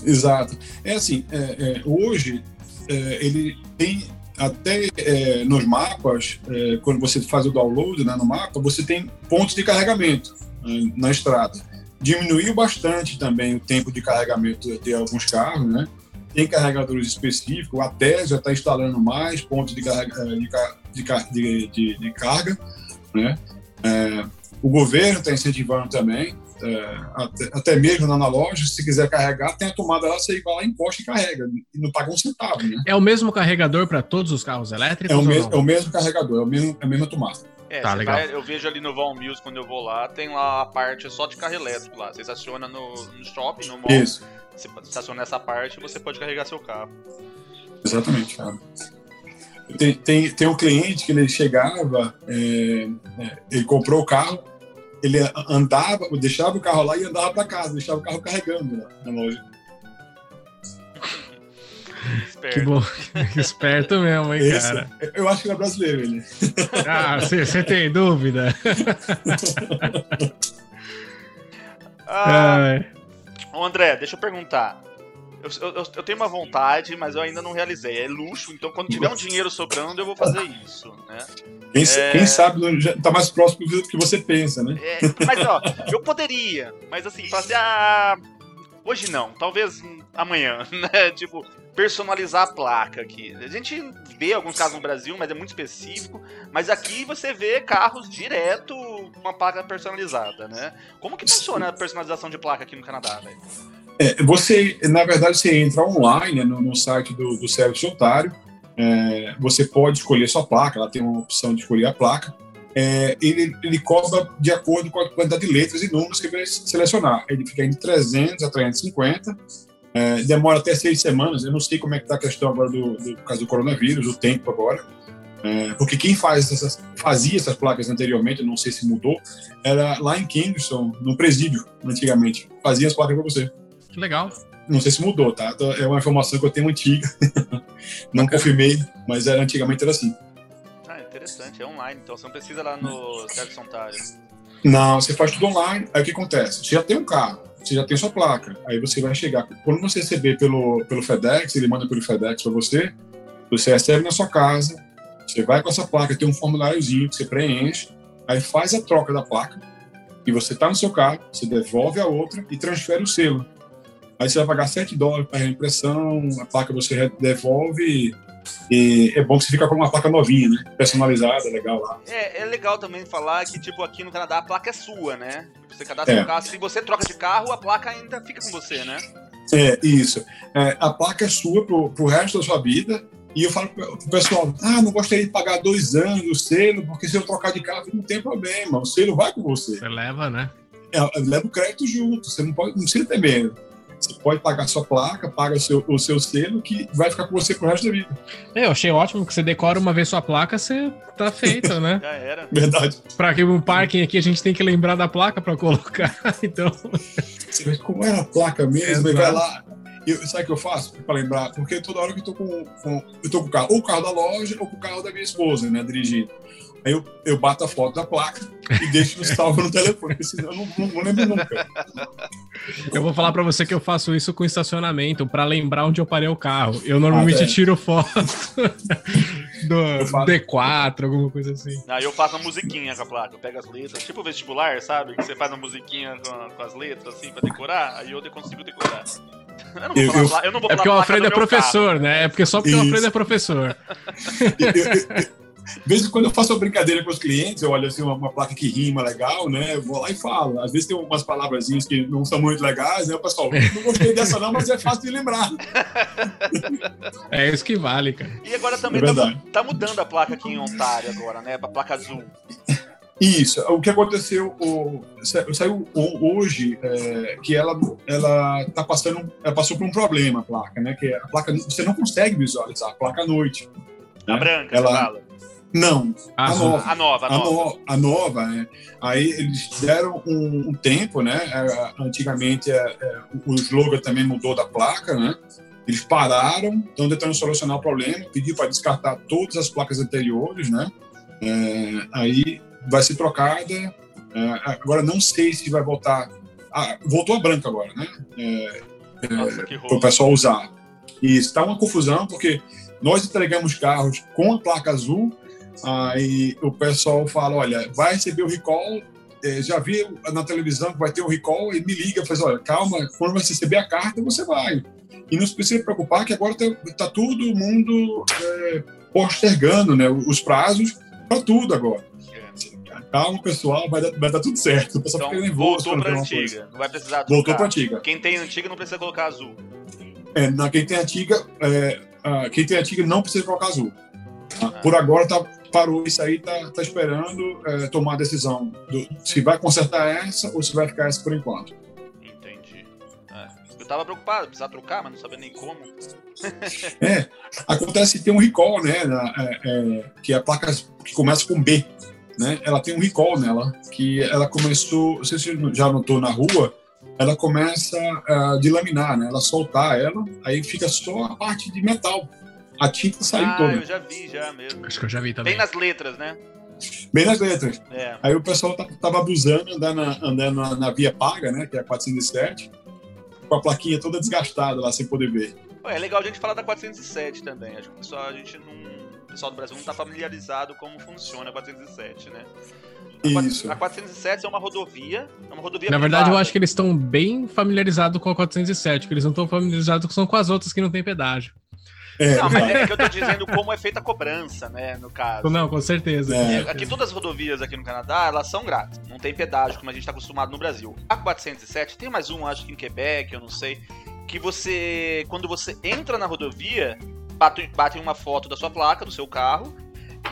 Exato. É assim, é, é, hoje é, ele tem até é, nos mapas, é, quando você faz o download né, no mapa, você tem pontos de carregamento né, na estrada. Diminuiu bastante também o tempo de carregamento de alguns carros, né? Tem carregadores específicos, a TES já está instalando mais pontos de, carga, de, de, de, de carga, né? É, o governo está incentivando também, é, até, até, mesmo na loja, se quiser carregar, tem a tomada lá, você vai lá, encosta e carrega, e não paga um centavo. Né? É o mesmo carregador para todos os carros elétricos? É o, mesmo, é o mesmo carregador, é, o mesmo, é a mesma tomada. É, tá, legal. Vai, eu vejo ali no Val Mills, quando eu vou lá, tem lá a parte só de carro elétrico lá. Você estaciona no, no shopping, no mall. Isso você estaciona nessa parte você pode carregar seu carro. Exatamente, cara. Tem, tem, tem um cliente que ele chegava, é, é, ele comprou o carro, ele andava, deixava o carro lá e andava para casa, deixava o carro carregando lá na loja. Esperto. Que bom, esperto mesmo, hein, Esse, cara. Eu acho que ele é brasileiro, ele. Ah, você tem dúvida? ah, Ô André, deixa eu perguntar. Eu, eu, eu, tenho uma vontade, mas eu ainda não realizei. É luxo, então quando tiver um dinheiro sobrando, eu vou fazer isso, né? Quem, é... quem sabe já tá mais próximo do que você pensa, né? É, mas ó, eu poderia, mas assim, fazer a. Hoje não, talvez amanhã, né? Tipo, personalizar a placa aqui. A gente vê alguns casos no Brasil, mas é muito específico. Mas aqui você vê carros direto com uma placa personalizada, né? Como que funciona a personalização de placa aqui no Canadá, velho? É, você, na verdade, você entra online né, no, no site do, do Serviço Otário. É, você pode escolher sua placa, ela tem uma opção de escolher a placa. É, ele, ele cobra de acordo com a quantidade de letras e números que vai selecionar. Ele fica entre 300 a 350 é, demora até seis semanas. Eu não sei como é que está a questão agora do, do caso do coronavírus, o tempo agora. É, porque quem faz essas, fazia essas placas anteriormente, eu não sei se mudou, era lá em Kingston, no presídio, antigamente. Fazia as placas para você. Que legal. Não sei se mudou, tá? É uma informação que eu tenho antiga. não confirmei, mas era, antigamente era assim. Ah, interessante. É online, então você não precisa lá no Serviço Ontário. Não, você faz tudo online. Aí o que acontece? Você já tem um carro você já tem sua placa. Aí você vai chegar. Quando você receber pelo, pelo FedEx, ele manda pelo FedEx para você, você recebe na sua casa, você vai com essa placa, tem um formuláriozinho que você preenche, aí faz a troca da placa, e você está no seu carro, você devolve a outra e transfere o selo. Aí você vai pagar 7 dólares para a impressão, a placa você devolve e é bom que você fica com uma placa novinha, né? Personalizada, legal lá. É, é legal também falar que, tipo, aqui no Canadá a placa é sua, né? Você cadastra é. o carro, se você troca de carro, a placa ainda fica com você, né? É, isso. É, a placa é sua pro, pro resto da sua vida. E eu falo pro pessoal, ah, não gostaria de pagar dois anos do selo, porque se eu trocar de carro não tem problema, o selo vai com você. Você leva, né? É, leva o crédito junto, você não pode, não precisa ter medo. Você pode pagar sua placa, paga o seu, o seu selo, que vai ficar com você pro resto da vida. É, eu achei ótimo que você decora uma vez sua placa, você tá feito, né? Já era. Verdade. Pra que um parking aqui a gente tem que lembrar da placa pra colocar, então. Você vê como é a placa mesmo, e vai lá. Eu, sabe o que eu faço para lembrar? Porque toda hora que eu tô com, com, eu tô com o carro, ou o carro da loja, ou com o carro da minha esposa, né, dirigindo. Aí eu, eu bato a foto da placa e deixo salvo no telefone, senão eu não, não, não lembro nunca. Eu vou falar para você que eu faço isso com estacionamento, para lembrar onde eu parei o carro. Eu normalmente ah, é. tiro foto do D4, alguma coisa assim. Ah, eu faço uma musiquinha com a placa, eu pego as letras, tipo vestibular, sabe? Que você faz uma musiquinha com, com as letras, assim, pra decorar, aí eu consigo decorar. Eu não vou falar, eu, eu, eu não vou é porque o Alfredo é professor, carro. né? É porque só porque Isso. o Alfredo é professor. De vez em quando eu faço uma brincadeira com os clientes, eu olho assim uma, uma, placa que rima legal, né? Eu vou lá e falo. Às vezes tem umas palavrazinhas que não são muito legais, né? O pessoal, não gostei dessa não, mas é fácil de lembrar. É isso que vale, cara. E agora também é tá, tá, mudando a placa aqui em Ontário agora, né? Pra placa azul. Isso. O que aconteceu o, saiu hoje é, que ela ela tá passando, ela passou por um problema a placa, né? Que a placa você não consegue visualizar a placa à noite. Né? A branca, ela, Não, a, nova. A nova, a nova. A, no, a nova, né? Aí eles deram um, um tempo, né? É, antigamente é, é, o slogan também mudou da placa, né? Eles pararam, estão tentando solucionar o problema, pediu para descartar todas as placas anteriores, né? É, aí vai ser trocada. É, agora não sei se vai voltar. Ah, voltou a branca agora, né? É, para o pessoal usar. E está uma confusão porque nós entregamos carros com a placa azul Aí o pessoal fala, olha, vai receber o recall, é, já vi na televisão que vai ter um recall, e me liga, faz, olha, calma, quando você receber a carta, você vai. E não se precisa preocupar que agora está tá todo mundo é, postergando né, os prazos para tudo agora. Calma, pessoal, vai dar, vai dar tudo certo. O pessoal então, fica nervoso. Voltou para antiga, não vai precisar trocar. Voltou para antiga. Quem tem antiga não precisa colocar azul. É, na, quem tem antiga, é, quem tem antiga não precisa colocar azul. Ah. Por agora tá, parou isso aí, tá, tá esperando é, tomar a decisão do, se vai consertar essa ou se vai ficar essa por enquanto. Entendi. É. Eu tava preocupado, precisar trocar, mas não sabia nem como. é, acontece que tem um recall, né, na, é, é, que é a placa que começa com B, né, ela tem um recall nela, que ela começou, não sei se você já notou na rua, ela começa uh, de laminar, né, ela soltar ela, aí fica só a parte de metal a tinta saiu ah, toda. eu já vi, já mesmo. Acho que eu já vi também. Bem nas letras, né? Bem nas letras. É. Aí o pessoal tava abusando, andando, na, andando na, na, via paga, né? Que é a 407, com a plaquinha toda desgastada lá, sem poder ver. É legal a gente falar da 407 também. Acho que o pessoal, a gente não. O pessoal do Brasil não está familiarizado como funciona a 407, né? A Isso. A 407 é uma rodovia, é uma rodovia Na verdade, eu acho que eles estão bem familiarizados com a 407, porque eles não estão familiarizados com as outras que não tem pedágio. É. Não, mas é que eu tô dizendo como é feita a cobrança, né, no caso. Não, com certeza. É. Aqui todas as rodovias aqui no Canadá, elas são grátis. Não tem pedágio, como a gente tá acostumado no Brasil. A 407, tem mais um, acho que em Quebec, eu não sei, que você, quando você entra na rodovia, batem bate uma foto da sua placa, do seu carro,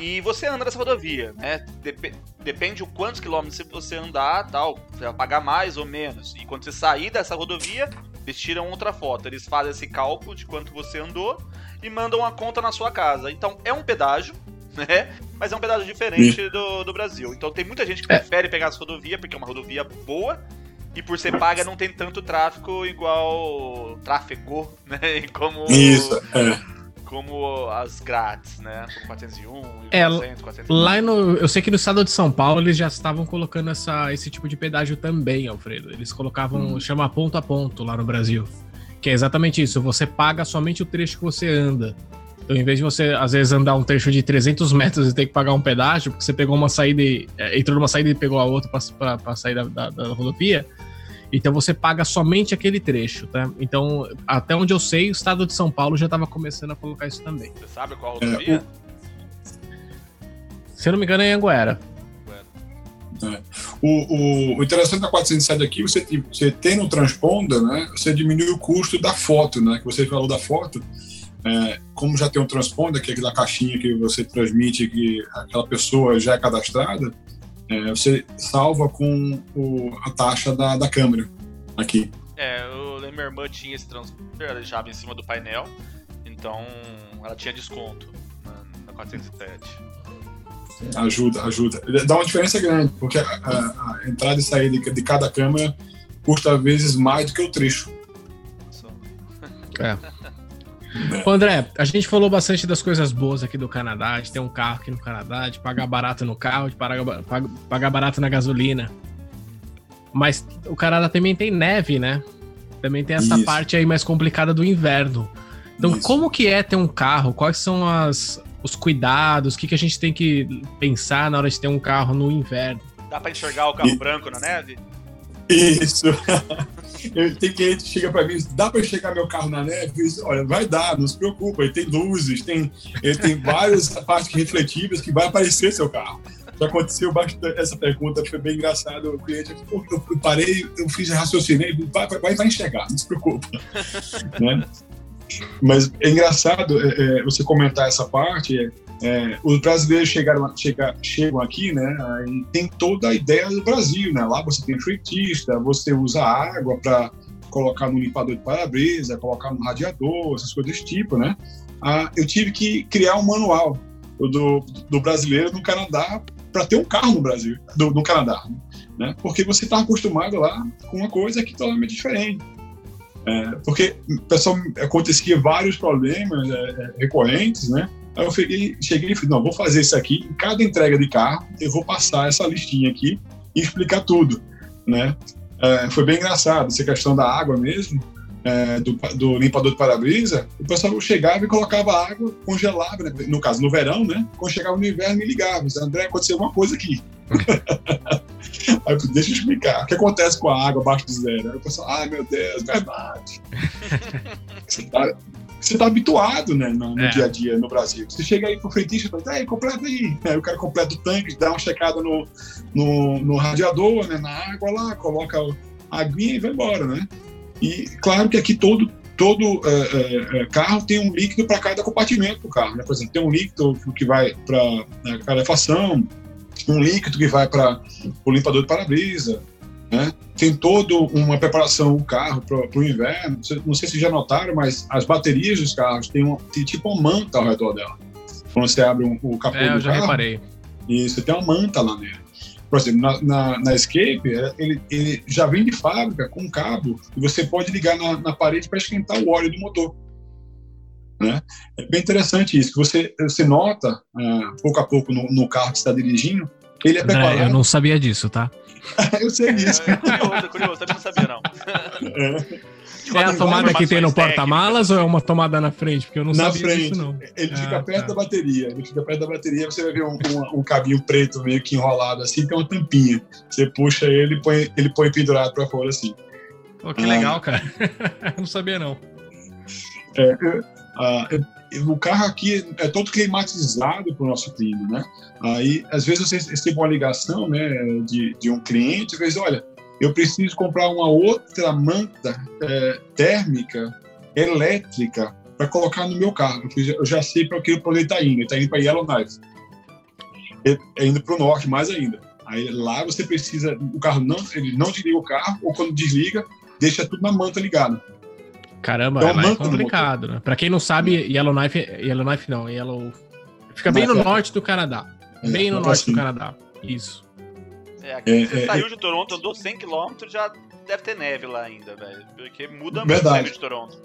e você anda nessa rodovia, né? Dep depende o quantos quilômetros você andar, tal, você vai pagar mais ou menos. E quando você sair dessa rodovia, eles tiram outra foto. Eles fazem esse cálculo de quanto você andou e mandam a conta na sua casa. Então é um pedágio, né? Mas é um pedágio diferente do, do Brasil. Então tem muita gente que é. prefere pegar essa rodovia porque é uma rodovia boa. E por ser paga não tem tanto tráfego igual tráfego, né? Como Isso, é como as grátis, né? Como 401, é, 400, 401. Lá no, eu sei que no estado de São Paulo eles já estavam colocando essa, esse tipo de pedágio também, Alfredo. Eles colocavam, hum. chama ponto a ponto lá no Brasil. Que é exatamente isso, você paga somente o trecho que você anda. Então, em vez de você, às vezes, andar um trecho de 300 metros e ter que pagar um pedágio, porque você pegou uma saída, e, é, entrou numa saída e pegou a outra para sair da, da, da, rodovia, então você paga somente aquele trecho, tá? Então, até onde eu sei, o estado de São Paulo já estava começando a colocar isso também. Você sabe qual rodovia? É, o... Se eu não me engano, é em Anguera. É. O, o, o, interessante da 407 aqui, você, você tem no transponder, né, você diminui o custo da foto, né, que você falou da foto. É, como já tem um transponder, que é aquela caixinha que você transmite que aquela pessoa já é cadastrada, é, você salva com o, a taxa da, da câmera aqui. É, eu lembro minha irmã tinha esse transponder, ela deixava em cima do painel, então ela tinha desconto na, na 407. Ajuda, ajuda. Dá uma diferença grande, porque a, a, a entrada e saída de, cada câmera custa às vezes mais do que o trecho. É. Ô, André, a gente falou bastante das coisas boas aqui do Canadá, de ter um carro aqui no Canadá, de pagar barato no carro, de pagar, pagar barato na gasolina. Mas o Canadá também tem neve, né? Também tem essa Isso. parte aí mais complicada do inverno. Então, Isso. como que é ter um carro? Quais são as, os cuidados? O que, que a gente tem que pensar na hora de ter um carro no inverno? Dá para enxergar o carro e... branco na neve? Isso. Eu, tem cliente que chega para mim, dá para enxergar meu carro na neve? Olha, vai dar, não se preocupa, ele tem luzes, tem, ele tem várias partes refletivas que vai aparecer seu carro. Já aconteceu bastante essa pergunta, foi bem engraçado. O cliente, eu parei, eu fiz raciocinei, vai, vai, vai enxergar, não se preocupa. né? Mas é engraçado é, é, você comentar essa parte. É, é, os brasileiros chegaram, chega, chegam aqui, né? E tem toda a ideia do Brasil, né? Lá você tem frentista, você usa água para colocar no limpador de para-brisa, colocar no radiador, essas coisas desse tipo, né? Ah, eu tive que criar um manual do, do brasileiro no Canadá para ter um carro no Brasil, do, no Canadá, né? Porque você está acostumado lá com uma coisa que é totalmente diferente. É, porque, pessoal, acontecia vários problemas é, é, recorrentes, né? Aí eu cheguei, cheguei e falei, não, vou fazer isso aqui, em cada entrega de carro, eu vou passar essa listinha aqui e explicar tudo, né? É, foi bem engraçado, essa questão da água mesmo, é, do, do, limpador de para-brisa, o pessoal chegava e colocava água, congelava, né? no caso, no verão, né? Quando chegava no inverno, me ligava, André, aconteceu uma coisa aqui. Aí eu falei, deixa eu explicar. O que acontece com a água abaixo de zero? Aí o pessoal, ai meu Deus, verdade. você, tá, você tá habituado, né, no, no é. dia a dia no Brasil. Você chega aí pro frentista e fala, ei, completa aí. Aí o cara completa o tanque, dá uma checada no, no, no radiador, né, na água lá, coloca a aguinha e vai embora, né? E claro que aqui todo todo é, é, carro tem um líquido para cada compartimento do carro. Né? Por exemplo, tem um líquido que vai para a calefação, um líquido que vai para o limpador de para-brisa, né? Tem toda uma preparação do carro para o inverno. Não sei se já notaram, mas as baterias dos carros têm, têm tipo uma manta ao redor dela. Quando você abre um, o capô é, do eu já carro, reparei. e você tem uma manta lá nele. Por exemplo, na, na, na Escape, ele, ele, já vem de fábrica com um cabo e você pode ligar na, na parede para esquentar o óleo do motor. Né? É bem interessante isso, você, você nota, uh, pouco a pouco, no, no carro que está dirigindo, ele é preparado. eu não sabia disso, tá? eu sei disso. É, curioso, curioso, também não sabia, não. É. É a tomada que tem no porta-malas ou é uma tomada na frente? Porque eu não na sabia frente. disso, não. Ele ah, fica perto tá. da bateria. Ele fica perto da bateria, você vai ver um, um, um, cabinho preto meio que enrolado assim, tem uma tampinha. Você puxa ele e põe, ele põe pendurado para fora assim. Pô, que ah. legal, cara. não sabia, não. É, ah, o carro aqui é todo climatizado para o nosso clima, né? Aí, às vezes, você recebe uma ligação né, de, de um cliente, às vezes, olha, eu preciso comprar uma outra manta é, térmica, elétrica, para colocar no meu carro. Eu já sei para que ele está indo. Ele está indo para Yellowknife. É indo para o norte, mais ainda. Aí lá você precisa, o carro não, ele não desliga o carro, ou quando desliga, deixa tudo na manta ligada. Caramba, então, é complicado, né? Pra quem não sabe, Yellowknife, Yellowknife não, Yellow... Fica bem no norte do Canadá. É, bem no norte assim. do Canadá. Isso. É, aqui é, você é, saiu é. de Toronto, andou 100km, já deve ter neve lá ainda, velho. Porque muda muito a neve de Toronto.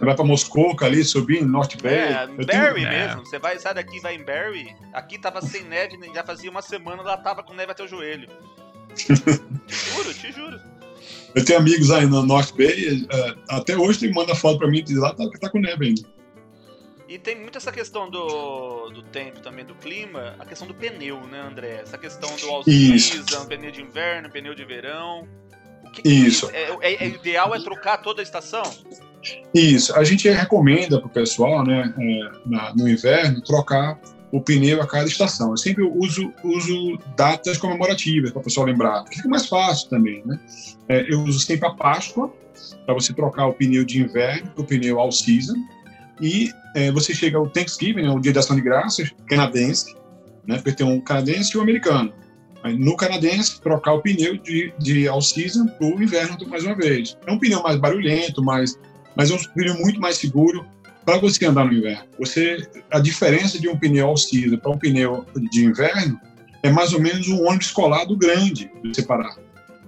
Vai pra Moscou, ali, subir em North Bay. É, Barry tenho... mesmo. Você vai, sai daqui vai em Barry. Aqui tava sem neve, já fazia uma semana, lá tava com neve até o joelho. juro, te juro. Eu tenho amigos aí no North Bay, é, até hoje tem manda foto pra mim de lá, tá, tá com neve ainda. E tem muito essa questão do, do tempo também, do clima, a questão do pneu, né, André? Essa questão do all-season, pneu de inverno, pneu de verão. Que Isso. É, é, é, ideal é trocar toda a estação? Isso. A gente recomenda para o pessoal, né, é, na, no inverno, trocar o pneu a cada estação. Eu sempre uso, uso datas comemorativas para o pessoal lembrar, fica mais fácil também. Né? É, eu uso sempre a Páscoa, para você trocar o pneu de inverno para o pneu all-season. E é, você chega ao Thanksgiving, né, o Dia de Ação de Graças, canadense, né, porque tem um canadense e um americano. Aí, no canadense, trocar o pneu de, de all-season para o inverno mais uma vez. É um pneu mais barulhento, mais, mas é um pneu muito mais seguro para você andar no inverno. Você, a diferença de um pneu all-season para um pneu de inverno é mais ou menos um ônibus escolar grande de separar.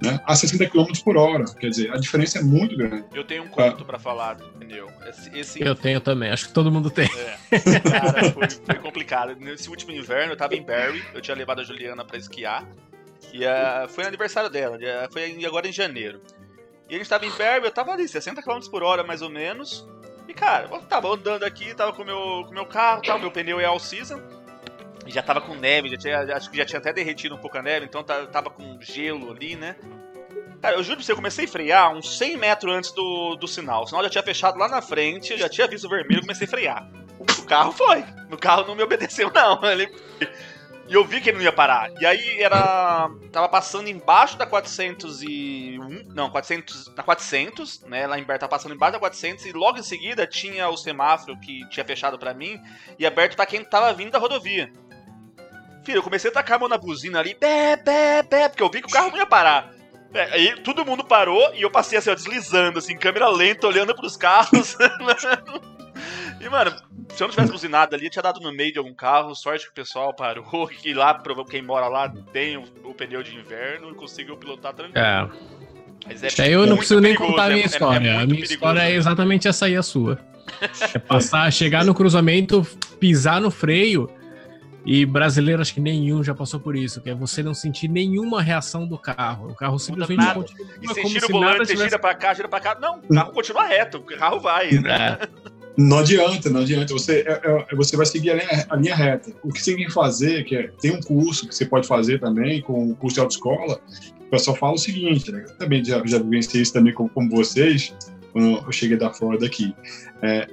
Né, a 60 km por hora. Quer dizer, a diferença é muito grande. Eu tenho um conto ah. para falar do pneu. Esse, esse... Eu tenho também, acho que todo mundo tem. É. Cara, foi, foi, complicado. Nesse último inverno, eu tava em Barry, eu tinha levado a Juliana para esquiar. E uh, foi no aniversário dela, foi agora em janeiro. E a gente tava em Berbe, eu tava ali, 60 km por hora mais ou menos. E cara, eu tava andando aqui, tava com o meu, com meu carro, tal, meu pneu é all season. Já tava com neve, já tinha, acho que já tinha até derretido um pouco a neve, então tava com gelo ali, né? Cara, eu juro pra você, eu comecei a frear uns 100 metros antes do, do sinal. O sinal já tinha fechado lá na frente, eu já tinha visto o vermelho, comecei a frear. O carro foi. O carro não me obedeceu, não. Ele... E eu vi que ele não ia parar. E aí era. Tava passando embaixo da 401. Não, 400. Na 400, né? Lá em Berta passando embaixo da 400. E logo em seguida tinha o semáforo que tinha fechado para mim e aberto para quem tava vindo da rodovia. Filho, eu comecei a tacar a mão na buzina ali, pé, pé, pé, porque eu vi que o carro não ia parar. É, aí todo mundo parou e eu passei assim, ó, deslizando, assim, câmera lenta, olhando pros carros. e, mano, se eu não tivesse buzinado ali, eu tinha dado no meio de algum carro. Sorte que o pessoal parou. E lá, quem mora lá, tem o, o pneu de inverno e conseguiu pilotar tranquilo. É. Mas é eu não preciso nem contar a minha é, é história. É, a minha perigoso. história é exatamente essa aí, a sua. É passar, chegar no cruzamento, pisar no freio e brasileiro, acho que nenhum já passou por isso, que é você não sentir nenhuma reação do carro. O carro simplesmente nada. continua. E você gira o volante, você tivesse... gira pra cá, gira pra cá. Não, o carro continua reto, o carro vai, né? É. Não adianta, não adianta. Você, é, é, você vai seguir a linha, a linha, reta. O que você tem que fazer, que é, tem um curso que você pode fazer também, com o curso de autoescola, o pessoal fala o seguinte, né? Eu também já, já vivenciei isso também com, com vocês, quando eu cheguei da Flórida aqui. É,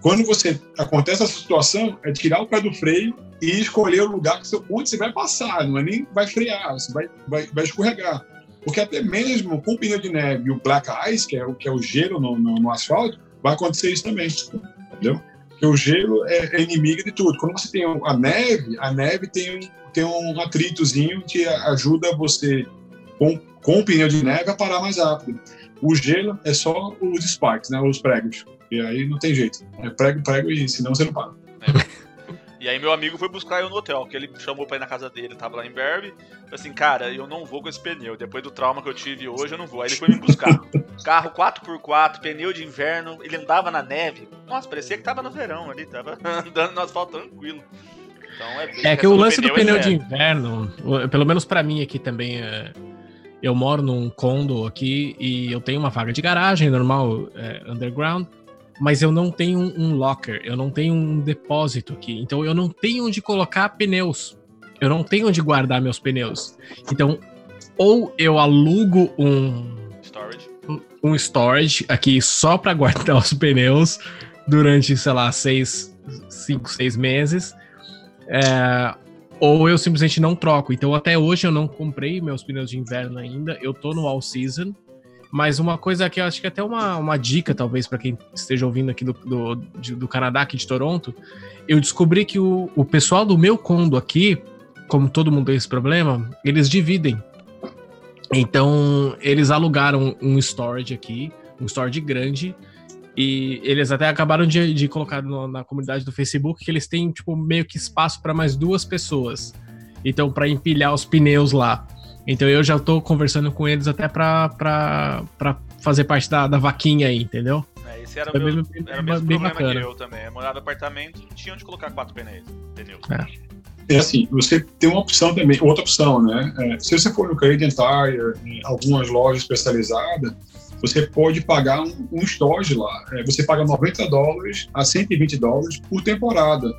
quando você acontece essa situação, é tirar o pé do freio e escolher o lugar que você, onde você vai passar, não é nem vai frear, você vai, vai, vai escorregar. Porque até mesmo com o pneu de neve e o black ice, que é o, que é o gelo no, no, no asfalto, vai acontecer isso também, entendeu? Porque o gelo é, é inimigo de tudo. Quando você tem a neve, a neve tem, tem um atritozinho que ajuda você, com, com o pneu de neve, a parar mais rápido. O gelo é só os spikes, né, os pregos. E aí não tem jeito. É prego, prego e senão você não para. É. E aí meu amigo foi buscar eu no hotel, que ele chamou pra ir na casa dele, tava lá em Berby. Falei assim, cara, eu não vou com esse pneu. Depois do trauma que eu tive hoje, eu não vou. Aí ele foi me buscar. Carro 4x4, pneu de inverno, ele andava na neve. Nossa, parecia que tava no verão ali, tava andando no asfalto tranquilo. Então é, é que o lance do pneu, é de inverno, pelo menos para mim aqui também, é, eu moro num condo aqui e eu tenho uma vaga de garagem normal, é, underground mas eu não tenho um locker, eu não tenho um depósito aqui. Então eu não tenho onde colocar pneus. Eu não tenho onde guardar meus pneus. Então, ou eu alugo um storage, um, storage aqui só para guardar os pneus durante, sei lá, seis, cinco, seis meses. É, ou eu simplesmente não troco. Então, até hoje eu não comprei meus pneus de inverno ainda. Eu tô no all season. Mas uma coisa que eu acho que é até uma, uma dica, talvez, para quem esteja ouvindo aqui do, do, do Canadá, aqui de Toronto, eu descobri que o, o pessoal do meu condo aqui, como todo mundo tem esse problema, eles dividem. Então, eles alugaram um storage aqui, um storage grande, e eles até acabaram de, de colocar no, na comunidade do Facebook que eles têm, tipo, meio que espaço para mais duas pessoas. Então, para empilhar os pneus lá. Então eu já tô conversando com eles até pra, pra, pra fazer parte da, da vaquinha aí, entendeu? É, esse era, o meu, bem, era o mesmo bem problema bacana. que eu também. Eu morava no apartamento e tinha onde colocar quatro pneus. pneus. É. é assim, você tem uma opção também, outra opção, né? É, se você for no Canadian Tire, em algumas lojas especializadas, você pode pagar um, um storage lá. É, você paga 90 dólares a 120 dólares por temporada.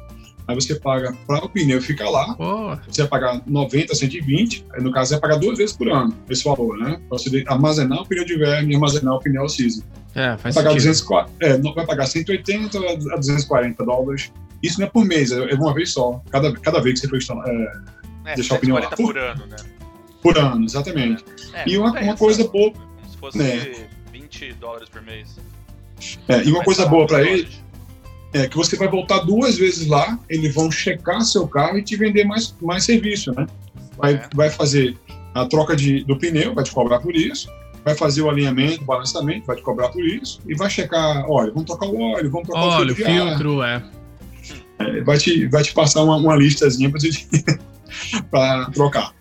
Aí você paga para o pneu ficar lá, oh. você vai pagar 90, 120, aí no caso você vai pagar duas vezes por ano esse valor, né? Para você armazenar o pneu de inverno e armazenar o pneu season. É, faz vai pagar, 240, é, vai pagar 180 a 240 dólares. Isso não é por mês, é, é uma vez só. Cada, cada vez que você for é, é, deixar o pneu lá. Por, por ano, né? Por ano, exatamente. É, e uma, uma coisa boa. Se fosse né? 20 dólares por mês. É, e uma coisa boa para ele é que você vai voltar duas vezes lá, eles vão checar seu carro e te vender mais, mais serviço, né? Vai, é. vai fazer a troca de, do pneu, vai te cobrar por isso, vai fazer o alinhamento, o balanceamento, vai te cobrar por isso, e vai checar, olha, vamos trocar o óleo, vamos trocar óleo, o filtro, filtro é. é. Vai te, vai te passar uma, uma listazinha para trocar.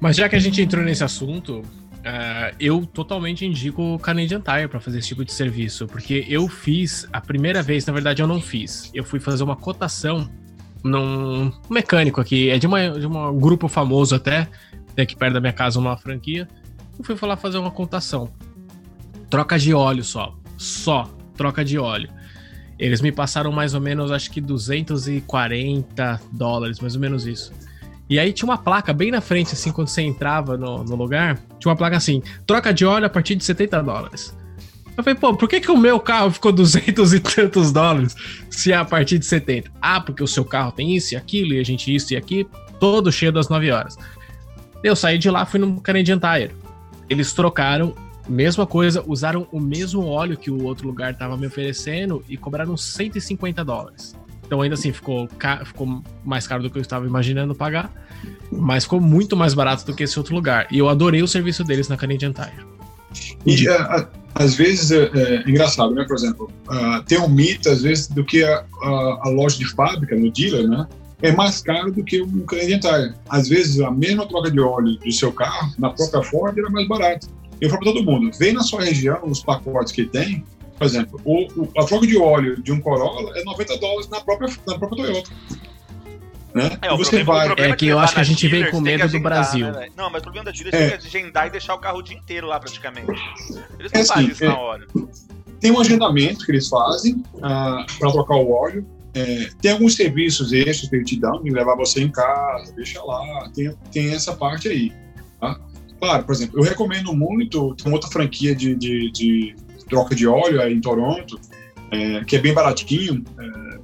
Mas já que a gente entrou nesse assunto, Uh, eu totalmente indico o Canadian Tire para fazer esse tipo de serviço, porque eu fiz a primeira vez, na verdade eu não fiz. Eu fui fazer uma cotação num mecânico aqui, é de, uma, de um grupo famoso até, tem aqui perto da minha casa uma franquia. Eu fui lá fazer uma contação. Troca de óleo só. Só troca de óleo. Eles me passaram mais ou menos, acho que 240 dólares, mais ou menos isso. E aí tinha uma placa bem na frente, assim, quando você entrava no, no lugar, tinha uma placa assim: troca de óleo a partir de 70 dólares. Eu falei, pô, por que, que o meu carro ficou 200 e tantos dólares se é a partir de 70? Ah, porque o seu carro tem isso e aquilo, e a gente isso e aqui, todo cheio das 9 horas. Eu saí de lá, fui no Canadian Tire. Eles trocaram, mesma coisa, usaram o mesmo óleo que o outro lugar estava me oferecendo e cobraram 150 dólares. Então ainda assim ficou, ficou mais caro do que eu estava imaginando pagar, mas ficou muito mais barato do que esse outro lugar. E eu adorei o serviço deles na Canadian Tire. E uh, às vezes é, é, engraçado, né? Por exemplo, uh, tem um mito, às vezes, do que a, a, a, loja de fábrica, no dealer, né? É mais caro do que um Canadian Tire. Às vezes, a mesma troca de óleo do seu carro, na própria Ford, era mais barato. Eu falo para todo mundo, vem na sua região os pacotes que tem, por exemplo, o, o, a troca de óleo de um Corolla é 90 dólares na própria, na própria Toyota. Né? É, você problema, vai. É que eu acho que a gente vem com medo do Brasil. Né, não, mas o problema da dealer é, é agendar e deixar o carro o dia inteiro lá praticamente. Eles não é fazem assim, isso é, na hora. Tem um agendamento que eles fazem uh, ah, para trocar o óleo. É, tem alguns serviços extras que eles te dão, de levar você em casa, deixa lá, tem, tem essa parte aí. Tá? Claro, por exemplo, eu recomendo muito, tem uma outra franquia de, de, de troca de óleo aí em Toronto, é, que é bem baratinho, é,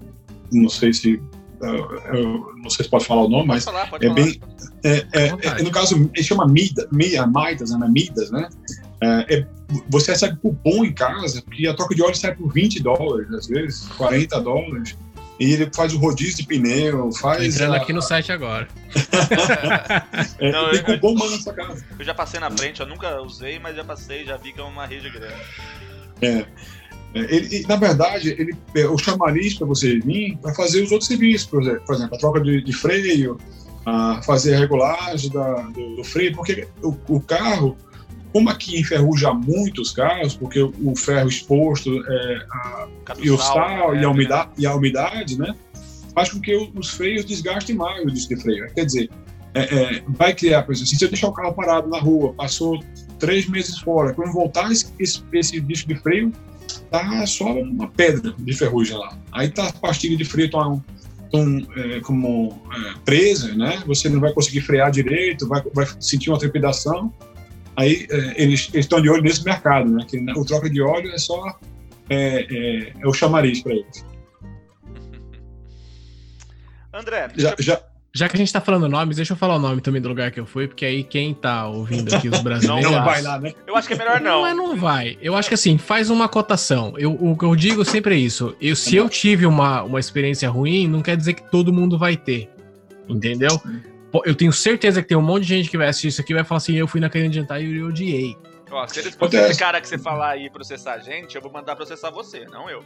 não sei se eu não sei se pode falar o nome, mas falar, é falar. bem. É, é, é, no caso, ele chama Mida, Midas, né? Midas, né? É, é, você recebe cupom em casa, porque a troca de óleo sai por 20 dólares, às vezes, 40 dólares. E ele faz o rodízio de pneu, faz. Entrando a... aqui no site agora. é, não, tem cupom mano na sua casa. Eu já passei na frente, eu nunca usei, mas já passei, já vi que é uma rede grande. É. É, ele, na verdade, ele, é, o chamariz para você vir para fazer os outros serviços, por exemplo, a troca de, de freio, a fazer a regulagem da, do, do, freio, porque o, o, carro, como aqui enferruja muito os carros, porque o, o ferro exposto é, a, e o sal né? e, a umidade, e a umidade, né, faz com que os freios desgastem mais o disco de freio. Quer dizer, é, é, vai criar, por exemplo, se eu deixar o carro parado na rua, passou três meses fora, quando voltar esse, esse, disco de freio, tá só uma pedra de ferrugem lá. Aí tá a pastilha de freio tão, tão é, como é, presa, né? Você não vai conseguir frear direito, vai, vai sentir uma trepidação. Aí é, eles estão de olho nesse mercado, né? Que o troca de óleo é só é, é, é o chamariz para eles. André, já, já, já que a gente tá falando nomes, deixa eu falar o nome também do lugar que eu fui, porque aí quem tá ouvindo aqui, os brasileiros. Não vai lá, né? Eu acho que é melhor não. Mas não vai. Eu acho que assim, faz uma cotação. Eu, o que eu digo sempre é isso. Eu, se eu tive uma, uma experiência ruim, não quer dizer que todo mundo vai ter. Entendeu? Eu tenho certeza que tem um monte de gente que vai assistir isso aqui e vai falar assim: eu fui na Canadian Tire e eu odiei. Ó, se eles esse cara que você falar aí processar a gente, eu vou mandar processar você, não eu.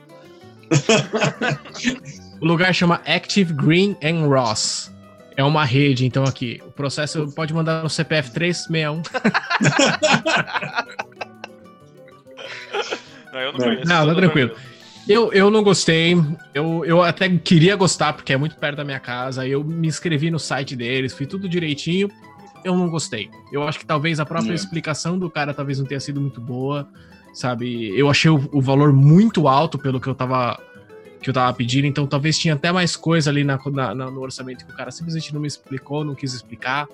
o lugar chama Active Green and Ross. É uma rede, então aqui. O processo pode mandar no CPF 361. não, eu não conheço. Não, tá tranquilo. Eu, eu não gostei. Eu, eu até queria gostar, porque é muito perto da minha casa. Eu me inscrevi no site deles, fui tudo direitinho. Eu não gostei. Eu acho que talvez a própria é. explicação do cara talvez não tenha sido muito boa, sabe? Eu achei o, o valor muito alto pelo que eu tava que eu tava pedindo, então talvez tinha até mais coisa ali na, na, no orçamento que o cara simplesmente não me explicou, não quis explicar.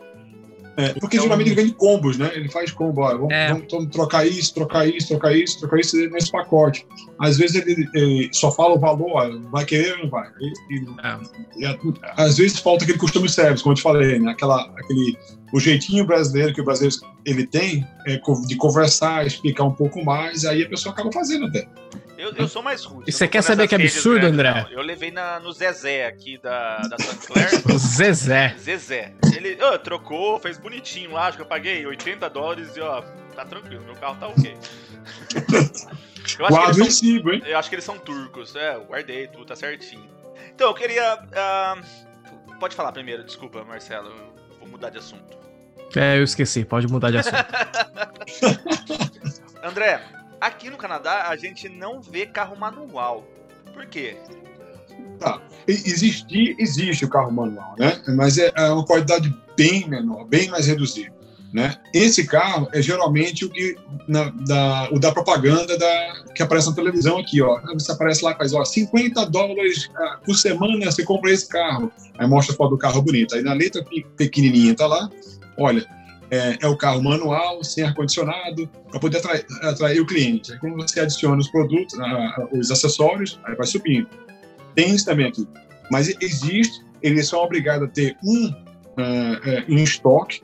É, porque então, geralmente ele vende combos, né? Ele faz combo, ó, vamos, é. vamos, trocar isso, trocar isso, trocar isso, trocar isso nesse pacote. Às vezes ele, ele só fala o valor, vai querer ou não vai. E, e, é. e, às vezes falta aquele costume service, como eu te falei, né? Aquela, aquele, o jeitinho brasileiro que o brasileiro ele tem é de conversar, explicar um pouco mais, aí a pessoa acaba fazendo até. Eu, eu sou mais rude. E você quer saber que absurdo, André? Não. Eu levei na, no Zezé aqui da, da Clair. Zezé. Zezé. Ele oh, trocou, fez bonitinho lá, acho que eu paguei 80 dólares e ó, tá tranquilo, meu carro tá ok. eu acho, que eles são, hein? eu acho que eles são turcos, é, guardei tudo, tá certinho. Então, eu queria. Uh, pode falar primeiro, desculpa, Marcelo, eu vou mudar de assunto. É, eu esqueci, pode mudar de assunto. André, Aqui no Canadá, a gente não vê carro manual. Por quê? Tá. Existe, existe o carro manual, né? Mas é, é uma qualidade bem menor, bem mais reduzida. Né? Esse carro é geralmente o que na, da, o da propaganda da, que aparece na televisão aqui, ó. Você aparece lá, faz ó, 50 dólares ah, por semana você compra esse carro. Aí mostra a foto do carro bonito. Aí na letra pequenininha tá lá, olha, é, é o carro manual, sem ar-condicionado, para poder atrair, atrair, o cliente. Aí quando você adiciona os produtos, ah, os acessórios, aí vai subindo. Tem isso também aqui. Mas existe, eles são obrigados a ter um uh, em estoque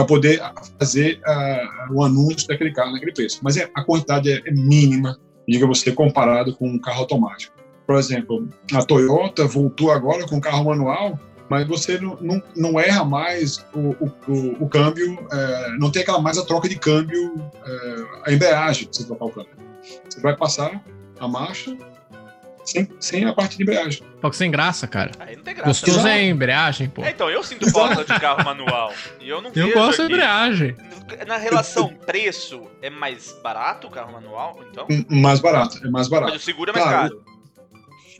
para poder fazer uh, o anúncio daquele carro naquele preço. Mas é, a quantidade é, é mínima, diga você, comparado com um carro automático. Por exemplo, a Toyota voltou agora com carro manual, mas você não, não, não erra mais o, o, o câmbio, é, não tem aquela mais a troca de câmbio, é, a embreagem, você trocar o câmbio. Você vai passar a marcha sem, sem a parte de embreagem. Pouco sem graça, cara. Aí não tem graça. Gostoso é embreagem, pô. É, então, eu sinto falta de carro manual. E eu não Eu gosto da embreagem. Na relação preço, é mais barato o carro manual, então? Mais barato, é mais barato. Mas o seguro é mais claro, caro.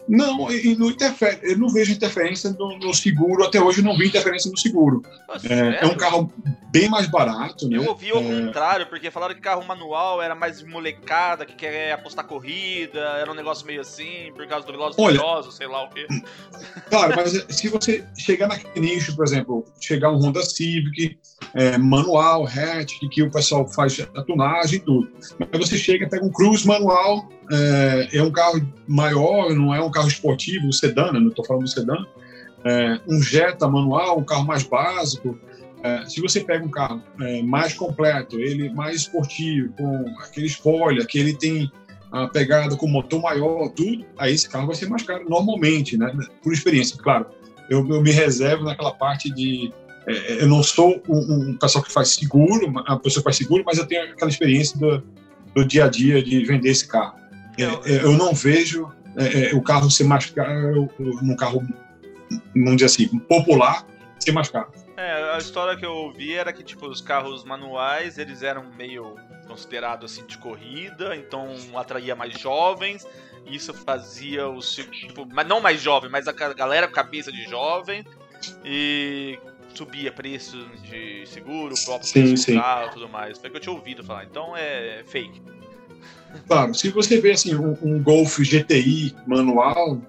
Não, e não interfere, eu não vejo interferência no, no, seguro, até hoje eu não vi interferência no seguro. Nossa, é, é, um carro bem mais barato, né? Eu ouvi ao é... contrário, porque falaram que carro manual era mais molecada, que quer apostar corrida, era um negócio meio assim, por causa do Velozes Furiosos, sei lá o quê. Claro, mas se você chegar naquele nicho, por exemplo, chegar um Honda Civic, é, manual, hatch, que o pessoal faz a tunagem e tudo. Mas você chega, pega um Cruze manual, é, é, um carro maior, não é um carro esportivo, um sedã, né? não estou falando do sedã, é, um Jetta manual, um carro mais básico. É, se você pega um carro é, mais completo, ele mais esportivo, com aquele spoiler, que ele tem a pegada com motor maior, tudo, aí esse carro vai ser mais caro normalmente, né? Por experiência, claro. Eu, eu me reservo naquela parte de é, eu não sou um, um, pessoal que faz seguro, uma pessoa que faz seguro, mas eu tenho aquela experiência do, do dia a dia de vender esse carro. É, é, eu não vejo é, é, o carro ser mais caro, num carro, vamos dizer assim, popular, ser mais caro. É, a história que eu ouvi era que, tipo, os carros manuais, eles eram meio considerados, assim, de corrida, então atraía mais jovens, isso fazia os, tipo, mas não mais jovem, mas a galera com cabeça de jovem, e subia preço de seguro, próprio sim, preço sim. carro e tudo mais. Foi o que eu tinha ouvido falar, então é fake. Claro, se você vê assim, um, um Golf GTI manual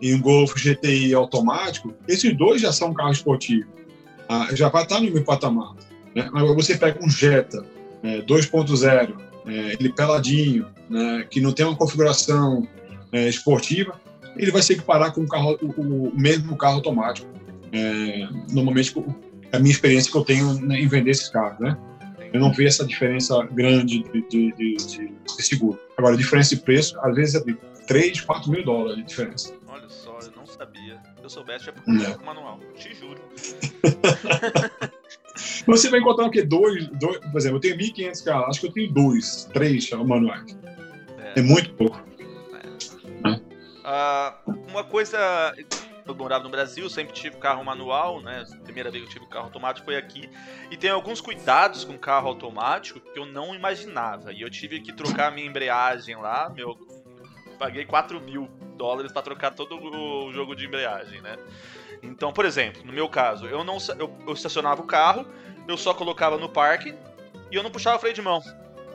e um Golf GTI automático, esses dois já são carros esportivos. Ah, já vai estar no meu patamar. Né? Agora você pega um Jetta é, 2.0, é, ele peladinho, né, que não tem uma configuração é, esportiva, ele vai se equiparar com o, carro, o, o mesmo carro automático. É, normalmente, a minha experiência que eu tenho né, em vender esses carros, né? Eu não vejo essa diferença grande de, de, de, de, seguro. Agora, diferença de preço, às vezes, é de 3, 4 mil dólares de diferença. Olha só, eu não sabia. Se eu soubesse, já procurava é. manual. Te juro. Você vai encontrar o quê? Dois, dois, por exemplo, eu tenho 1.500 carros, acho que eu tenho dois, três manuais. É, é muito pouco. É. Uh, uma coisa eu morava no Brasil, sempre tive carro manual, né? A primeira vez que eu tive carro automático foi aqui. E tem alguns cuidados com carro automático que eu não imaginava. E eu tive que trocar a minha embreagem lá, meu. Paguei 4 mil dólares para trocar todo o jogo de embreagem, né? Então, por exemplo, no meu caso, eu não eu, eu estacionava o carro, eu só colocava no parque e eu não puxava o freio de mão.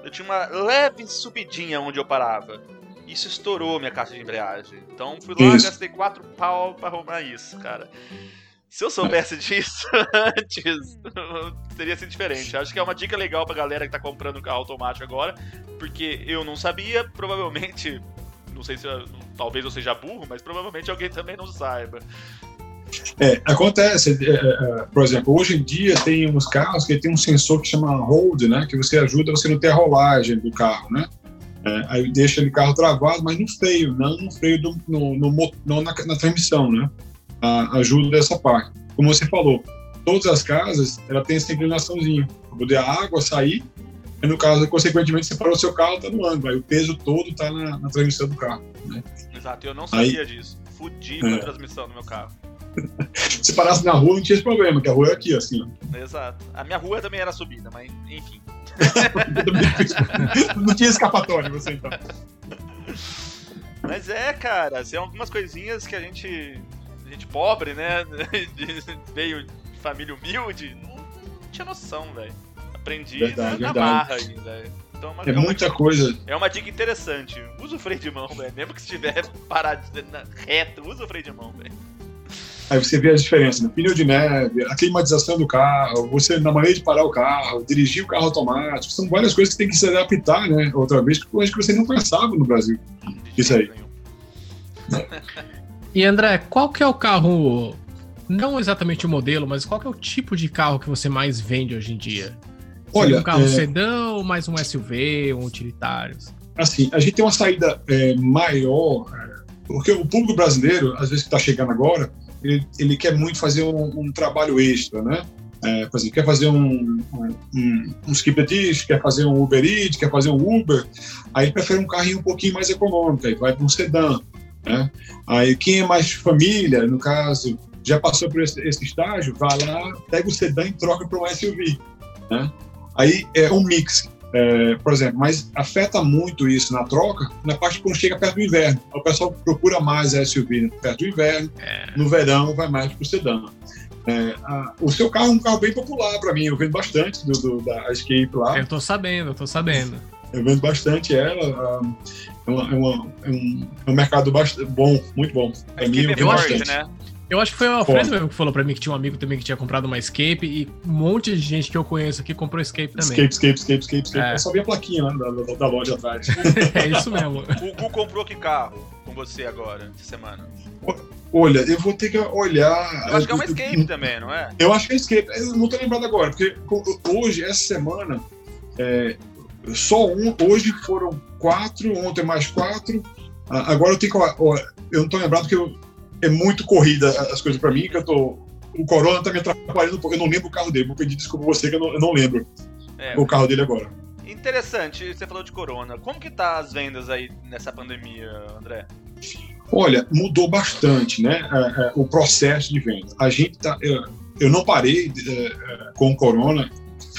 Eu tinha uma leve subidinha onde eu parava. Isso estourou minha caixa de embreagem. Então fui lá, e gastei quatro pau pra arrumar isso, cara. Se eu soubesse disso antes, teria sido diferente. Acho que é uma dica legal pra galera que tá comprando um carro automático agora, porque eu não sabia, provavelmente, não sei se eu, talvez eu seja burro, mas provavelmente alguém também não saiba. É, acontece, é, é, por exemplo, hoje em dia tem uns carros que tem um sensor que chama hold, né, que você ajuda você não ter a rolagem do carro, né? É, aí deixa ele carro travado, mas no freio, não no freio do, no, no, no na, na, transmissão, né? A, ajuda dessa parte. Como você falou, todas as casas ela tem essa inclinaçãozinha para poder a água sair. E no caso, consequentemente, você parou o seu carro, está no ângulo, aí o peso todo está na, na, transmissão do carro. Né? Exato, eu não sabia aí, disso. Fudi é. a transmissão do meu carro. Se parasse na rua, não tinha esse problema, que a rua é aqui, assim. Ó. Exato. A minha rua também era subida, mas enfim. não tinha escapatória você então. Mas é, cara, tem algumas coisinhas que a gente. A gente pobre, né? Veio de família humilde, não tinha noção, velho. Aprendi verdade, na, verdade. marra aí, velho. Então, é, é muita dica, coisa. É uma dica interessante. Usa o freio de mão, velho. Mesmo que estiver parado reto, usa o freio de mão, velho. Aí você vê as diferenças, né? Pneu de neve, a climatização do carro, você na maneira de parar o carro, dirigir o carro automático, são várias coisas que tem que se adaptar, né? Outra vez, que eu acho que você não pensava no Brasil. Isso aí. E André, qual que é o carro, não exatamente o modelo, mas qual que é o tipo de carro que você mais vende hoje em dia? Olha, um carro é... sedã ou mais um SUV, um utilitário? Assim, a gente tem uma saída é, maior, é, porque o público brasileiro, às vezes que está chegando agora, ele, ele quer muito fazer um, um trabalho extra, né? É, por exemplo, quer fazer um, um, um, um quer fazer um Uber Eats, quer fazer um Uber, aí prefere um carrinho um pouquinho mais econômico, aí vai para um sedã. Né? Aí quem é mais família, no caso, já passou por esse, esse estágio, vai lá, pega o sedã e troca para um SUV. Né? Aí é um mix. É, por exemplo, mas afeta muito isso na troca na parte quando chega perto do inverno. O pessoal procura mais a SUV né? perto do inverno, é. no verão vai mais para o sedã. É, a, o seu carro é um carro bem popular para mim, eu vendo bastante do, do, da Escape lá. Eu tô sabendo, eu tô sabendo. Eu vendo bastante ela. É, uma, é, uma, é, um, é um mercado bastante bom, muito bom. A mim, eu, eu acho, né? Eu acho que foi o Alfredo mesmo que falou pra mim que tinha um amigo também que tinha comprado uma Escape e um monte de gente que eu conheço aqui comprou Escape também. Escape, Escape, Escape, Escape, Escape. É. Eu só vi a plaquinha lá da, da, da loja atrás. é isso mesmo. O Gu comprou que carro com você agora, essa semana? Olha, eu vou ter que olhar. Eu acho que é uma Escape também, não é? Eu acho que é Escape. Eu não tô lembrado agora, porque hoje, essa semana, é, só um. Hoje foram quatro, ontem mais quatro. Agora eu tenho que. Eu não tô lembrado que eu é muito corrida as coisas para mim, que eu tô. O Corona tá me atrapalhando porque eu não lembro o carro dele. Vou pedir desculpa você que eu não, eu não lembro é, o carro dele agora. Interessante, você falou de Corona. Como que tá as vendas aí nessa pandemia, André? Olha, mudou bastante, né? É, é, o processo de venda. A gente tá. Eu, eu não parei é, com o Corona,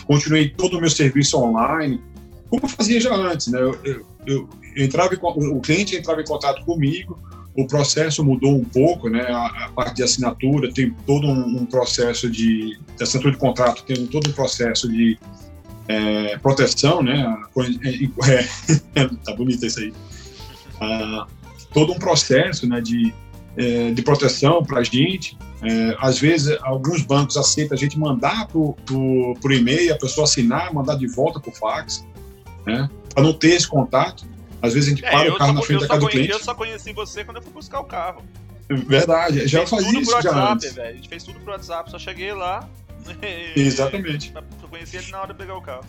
continuei todo o meu serviço online, como eu fazia já antes, né? Eu, eu, eu entrava o cliente entrava em contato comigo, o processo mudou um pouco, né? A, a parte de assinatura tem todo um, um, processo de, assinatura de contrato, tem todo um processo de é, proteção, né? É, é, tá bonito isso aí. Ah, todo um processo, né? De, é, de proteção para a gente. É, às vezes, alguns bancos aceitam a gente mandar por, por, por e-mail, a pessoa assinar, mandar de volta por fax, né? Para não ter esse contato. Às vezes a gente é, para o carro na frente da casa do cliente. Eu só conheci você quando eu fui buscar o carro. Verdade, já fazia tudo isso WhatsApp, já antes. Velho. A gente fez tudo pro WhatsApp, só cheguei lá. Exatamente. Eu conheci ele na hora de pegar o carro.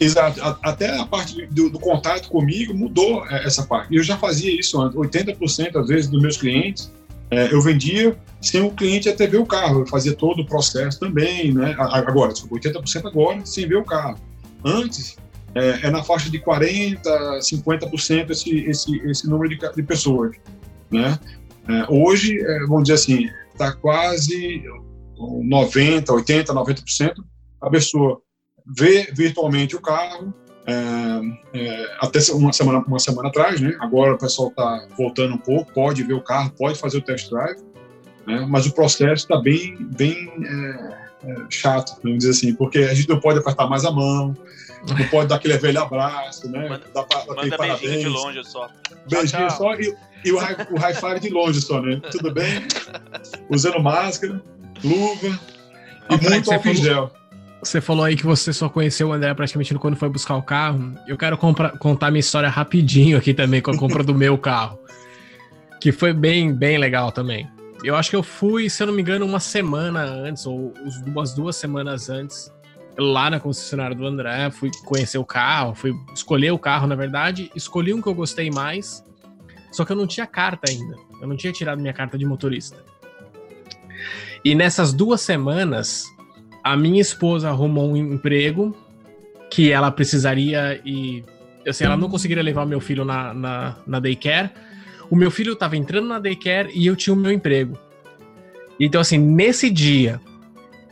Exato, até a parte do, do, contato comigo mudou é, essa parte. Eu já fazia isso antes, 80% às vezes dos meus clientes, é, eu vendia sem o cliente até ver o carro, eu fazia todo o processo também, né? Agora, 80% agora sem ver o carro. Antes, é, é na faixa de 40%, 50% esse, esse, esse número de, de pessoas. Né? É, hoje, é, vamos dizer assim, está quase 90%, 80%, 90% a pessoa vê virtualmente o carro, é, é, até uma semana, uma semana atrás, né? Agora o pessoal está voltando um pouco, pode ver o carro, pode fazer o test drive, né? mas o processo está bem, bem é, é, chato, vamos dizer assim, porque a gente não pode apertar mais a mão, não pode dar aquele velho abraço, né? Manda, Dá pra, manda beijinho de longe só. Beijinho só e, e o, high, o high five de longe só, né? Tudo bem? Usando máscara, luva e muito álcool gel. Você falou aí que você só conheceu o André praticamente quando foi buscar o carro. Eu quero compra, contar minha história rapidinho aqui também com a compra do meu carro. Que foi bem, bem legal também. Eu acho que eu fui, se eu não me engano, uma semana antes, ou umas duas semanas antes, lá na concessionária do André, fui conhecer o carro, fui escolher o carro, na verdade, escolhi um que eu gostei mais, só que eu não tinha carta ainda. Eu não tinha tirado minha carta de motorista. E nessas duas semanas, a minha esposa arrumou um emprego que ela precisaria e assim, ela não conseguiria levar meu filho na, na, na daycare. O meu filho estava entrando na daycare e eu tinha o meu emprego. Então, assim, nesse dia,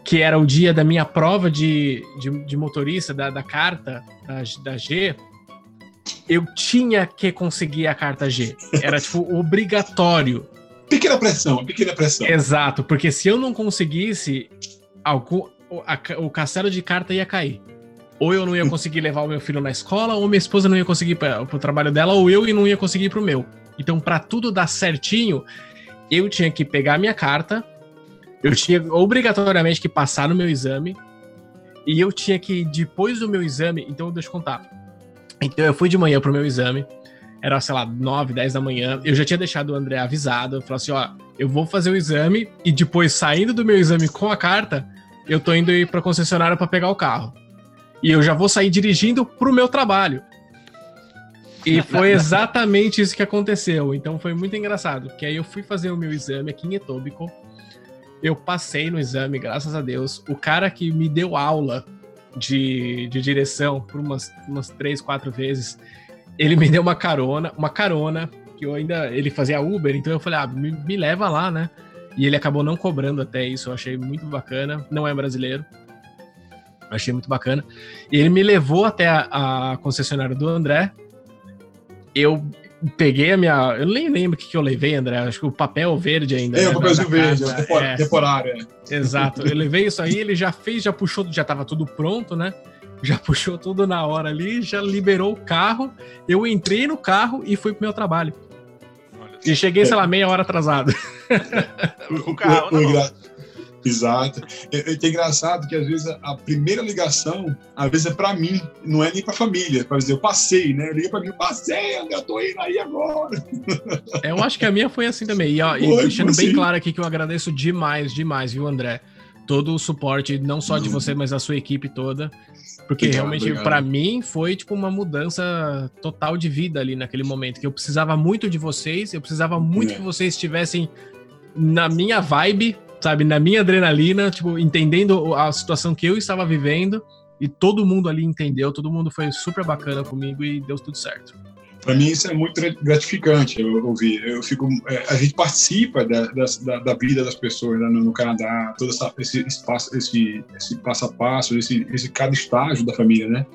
que era o dia da minha prova de, de, de motorista, da, da carta da, da G, eu tinha que conseguir a carta G. Era, tipo, obrigatório. Pequena pressão, pequena pressão. Exato, porque se eu não conseguisse, o, a, o castelo de carta ia cair. ou eu não ia conseguir levar o meu filho na escola, ou minha esposa não ia conseguir ir para o trabalho dela, ou eu não ia conseguir ir para o meu. Então, para tudo dar certinho, eu tinha que pegar a minha carta, eu tinha obrigatoriamente que passar no meu exame, e eu tinha que, depois do meu exame, então deixa eu contar. Então eu fui de manhã pro meu exame, era, sei lá, 9, 10 da manhã, eu já tinha deixado o André avisado, eu falei assim, ó, eu vou fazer o exame, e depois, saindo do meu exame com a carta, eu tô indo ir pra concessionária para pegar o carro. E eu já vou sair dirigindo pro meu trabalho. E foi exatamente isso que aconteceu. Então foi muito engraçado. Que aí eu fui fazer o meu exame aqui em Etobicoke. Eu passei no exame, graças a Deus. O cara que me deu aula de, de direção por umas, umas três, quatro vezes, ele me deu uma carona, uma carona, que eu ainda. Ele fazia Uber, então eu falei, ah, me, me leva lá, né? E ele acabou não cobrando até isso, eu achei muito bacana. Não é brasileiro. Achei muito bacana. E ele me levou até a, a concessionária do André. Eu peguei a minha. Eu nem lembro o que, que eu levei, André. Acho que o papel verde ainda. É, né, o papelzinho verde, é, temporário. É. Exato. Eu levei isso aí, ele já fez, já puxou, já tava tudo pronto, né? Já puxou tudo na hora ali, já liberou o carro. Eu entrei no carro e fui pro meu trabalho. E cheguei, sei lá, meia hora atrasado. o carro, não. Exato. É, é, é engraçado que às vezes a, primeira ligação, às vezes é para mim, não é nem para família. Para dizer, eu passei, né? Liga para mim, eu passei, eu tô indo aí agora. Eu acho que a minha foi assim também. E, ó, e deixando bem assim. claro aqui que eu agradeço demais, demais, viu, André? Todo o suporte, não só de você, mas da sua equipe toda. Porque obrigado, realmente, para mim, foi tipo uma mudança total de vida ali naquele momento. Que eu precisava muito de vocês, eu precisava muito é. que vocês estivessem na minha vibe sabe, na minha adrenalina, tipo, entendendo a situação que eu estava vivendo e todo mundo ali entendeu, todo mundo foi super bacana comigo e deu tudo certo. Para mim isso é muito gratificante eu ouvir. Eu fico, é, a gente participa da, da, da vida das pessoas né, no, Canadá, todo essa, esse espaço, esse, esse passo a passo, esse, esse cada estágio da família, né?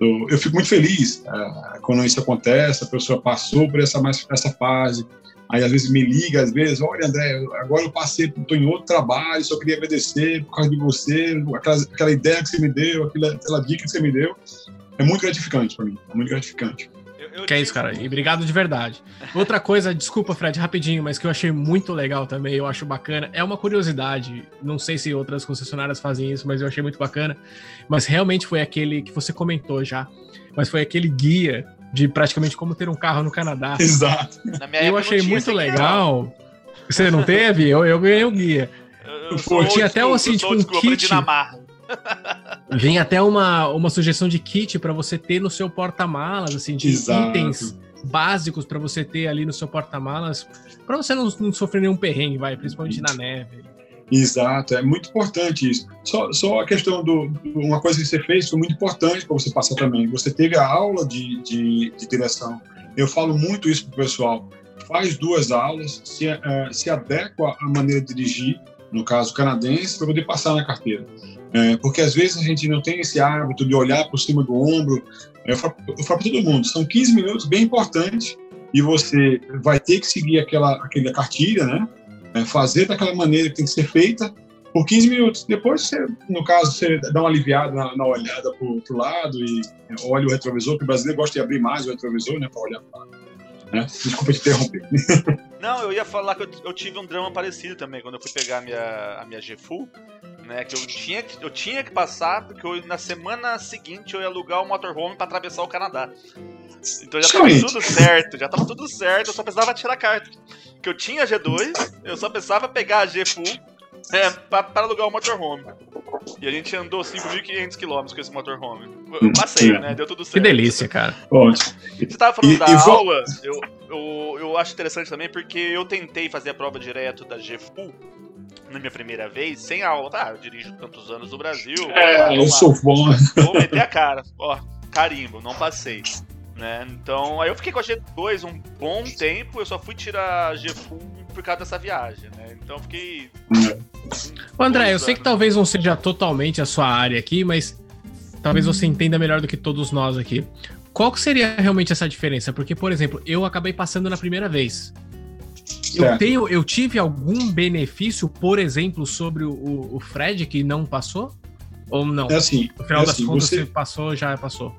Eu, eu fico muito feliz uh, quando isso acontece, a pessoa passou por essa mais essa fase, Aí às vezes me liga, às vezes, olha André, agora eu passei, estou em outro trabalho, só queria agradecer por causa de você, aquela, aquela ideia que você me deu, aquela, aquela dica que você me deu. É muito gratificante para mim, é muito gratificante. Eu, que é isso, cara. E obrigado de verdade. Outra coisa, desculpa, Fred, rapidinho, mas que eu achei muito legal também, eu acho bacana, é uma curiosidade. Não sei se outras concessionárias fazem isso, mas eu achei muito bacana. Mas realmente foi aquele que você comentou já. Mas foi aquele guia de praticamente como ter um carro no Canadá. Exato. eu achei muito legal. Você não teve? Eu, eu ganhei o guia. Eu, eu tinha até um, assim, tipo, um kit. Vem até uma, uma sugestão de kit para você ter no seu porta-malas, assim, de Exato. itens básicos para você ter ali no seu porta-malas, para você não, não, sofrer nenhum perrengue, vai, principalmente na neve. Exato, é muito importante isso. Só, só a questão do, uma coisa que você fez foi muito importante para você passar também. Você teve a aula de, de, de direção. Eu falo muito isso para o pessoal. Faz duas aulas, se, uh, se adequa à maneira de dirigir, no caso canadense, para poder passar na carteira. É, porque às vezes a gente não tem esse hábito de olhar por cima do ombro. Eu falo, falo para todo mundo, são 15 minutos bem importantes e você vai ter que seguir aquela, aquela cartilha, né? É, fazer daquela maneira que tem que ser feita por 15 minutos. Depois, você, no caso, você dá uma aliviada na, na olhada para o lado e é, olha o retrovisor, porque o brasileiro gosta de abrir mais o retrovisor né, para olhar para né? Desculpa te interromper. Não, eu ia falar que eu, eu, tive um drama parecido também quando eu fui pegar a minha, a minha G-Full, né? Que eu tinha que, eu tinha que passar, porque eu, na semana seguinte eu ia alugar o motorhome para atravessar o Canadá. Então já tava tudo certo, já tava tudo certo, eu só precisava tirar a carta. Que eu tinha G2, eu só precisava pegar a G É, para alugar o motorhome. E a gente andou 5.500 km com esse motorhome. Eu passei, né? Deu tudo certo. Que delícia, cara. Ótimo. Você tava falando e, da e aula, eu, eu, eu acho interessante também porque eu tentei fazer a prova direto da G Full na minha primeira vez, sem aula. Tá, eu dirijo tantos anos no Brasil. É, eu sou bom. Vou meter a cara. Ó, carimbo, não passei. Né? Então, aí eu fiquei com a G2 um bom tempo, eu só fui tirar a G Full por causa dessa viagem, né? Então fiquei. André, eu sei que talvez não seja totalmente a sua área aqui, mas talvez você entenda melhor do que todos nós aqui. Qual que seria realmente essa diferença? Porque, por exemplo, eu acabei passando na primeira vez. Eu, tenho, eu tive algum benefício, por exemplo, sobre o, o Fred que não passou? Ou não? É assim. No final é das assim, contas, você, passou, já passou.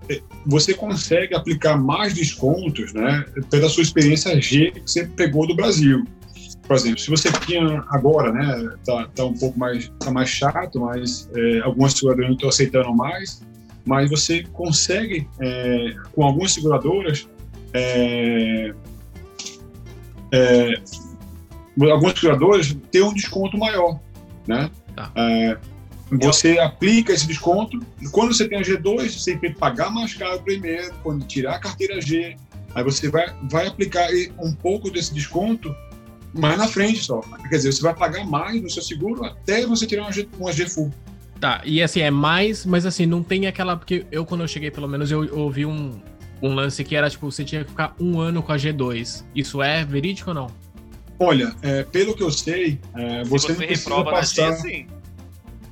você consegue aplicar mais descontos, né? Pela sua experiência G que você pegou do Brasil. Por exemplo, se você tinha agora, né? Tá, tá um pouco mais, tá mais chato, mas é, algumas seguradoras não estão aceitando mais. Mas você consegue, é, com algumas seguradoras, é, é, algumas seguradoras ter um desconto maior, né? Tá. É, você aplica esse desconto, e quando você tem a G2, você tem que pagar mais caro primeiro, quando tirar a carteira G, aí você vai, vai aplicar um pouco desse desconto mais na frente só. Quer dizer, você vai pagar mais no seu seguro até você tirar uma G, uma G full. Tá, e assim, é mais, mas assim, não tem aquela. Porque eu, quando eu cheguei, pelo menos, eu, eu ouvi um, um lance que era tipo, você tinha que ficar um ano com a G2. Isso é verídico ou não? Olha, é, pelo que eu sei, é, você, Se não você precisa reprova passar. na G, sim.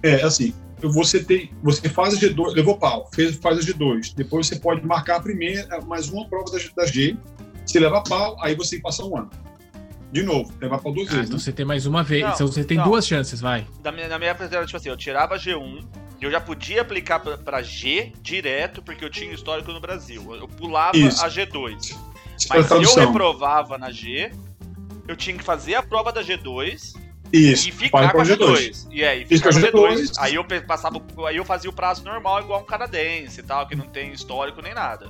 É, assim, você tem, você faz a G2, levou pau, fez, faz a G2, depois você pode marcar a primeira, mais uma prova da, da G, se leva pau, aí você passa um ano. De novo, levar pau duas Ah, vezes. então né? você tem mais uma vez. Não, então você tem não. duas chances, vai. Na minha, na minha época era tipo assim, eu tirava a G1, eu já podia aplicar pra, pra G direto, porque eu tinha histórico no Brasil. Eu pulava Isso. a G2. Se Mas se eu reprovava na G, eu tinha que fazer a prova da G2 Isso, e ficar com a a G2. G2. E aí, Fica ficar com com a a G2. G2. Aí eu passava, aí eu fazia o prazo normal, igual um canadense e tal, que não tem histórico nem nada.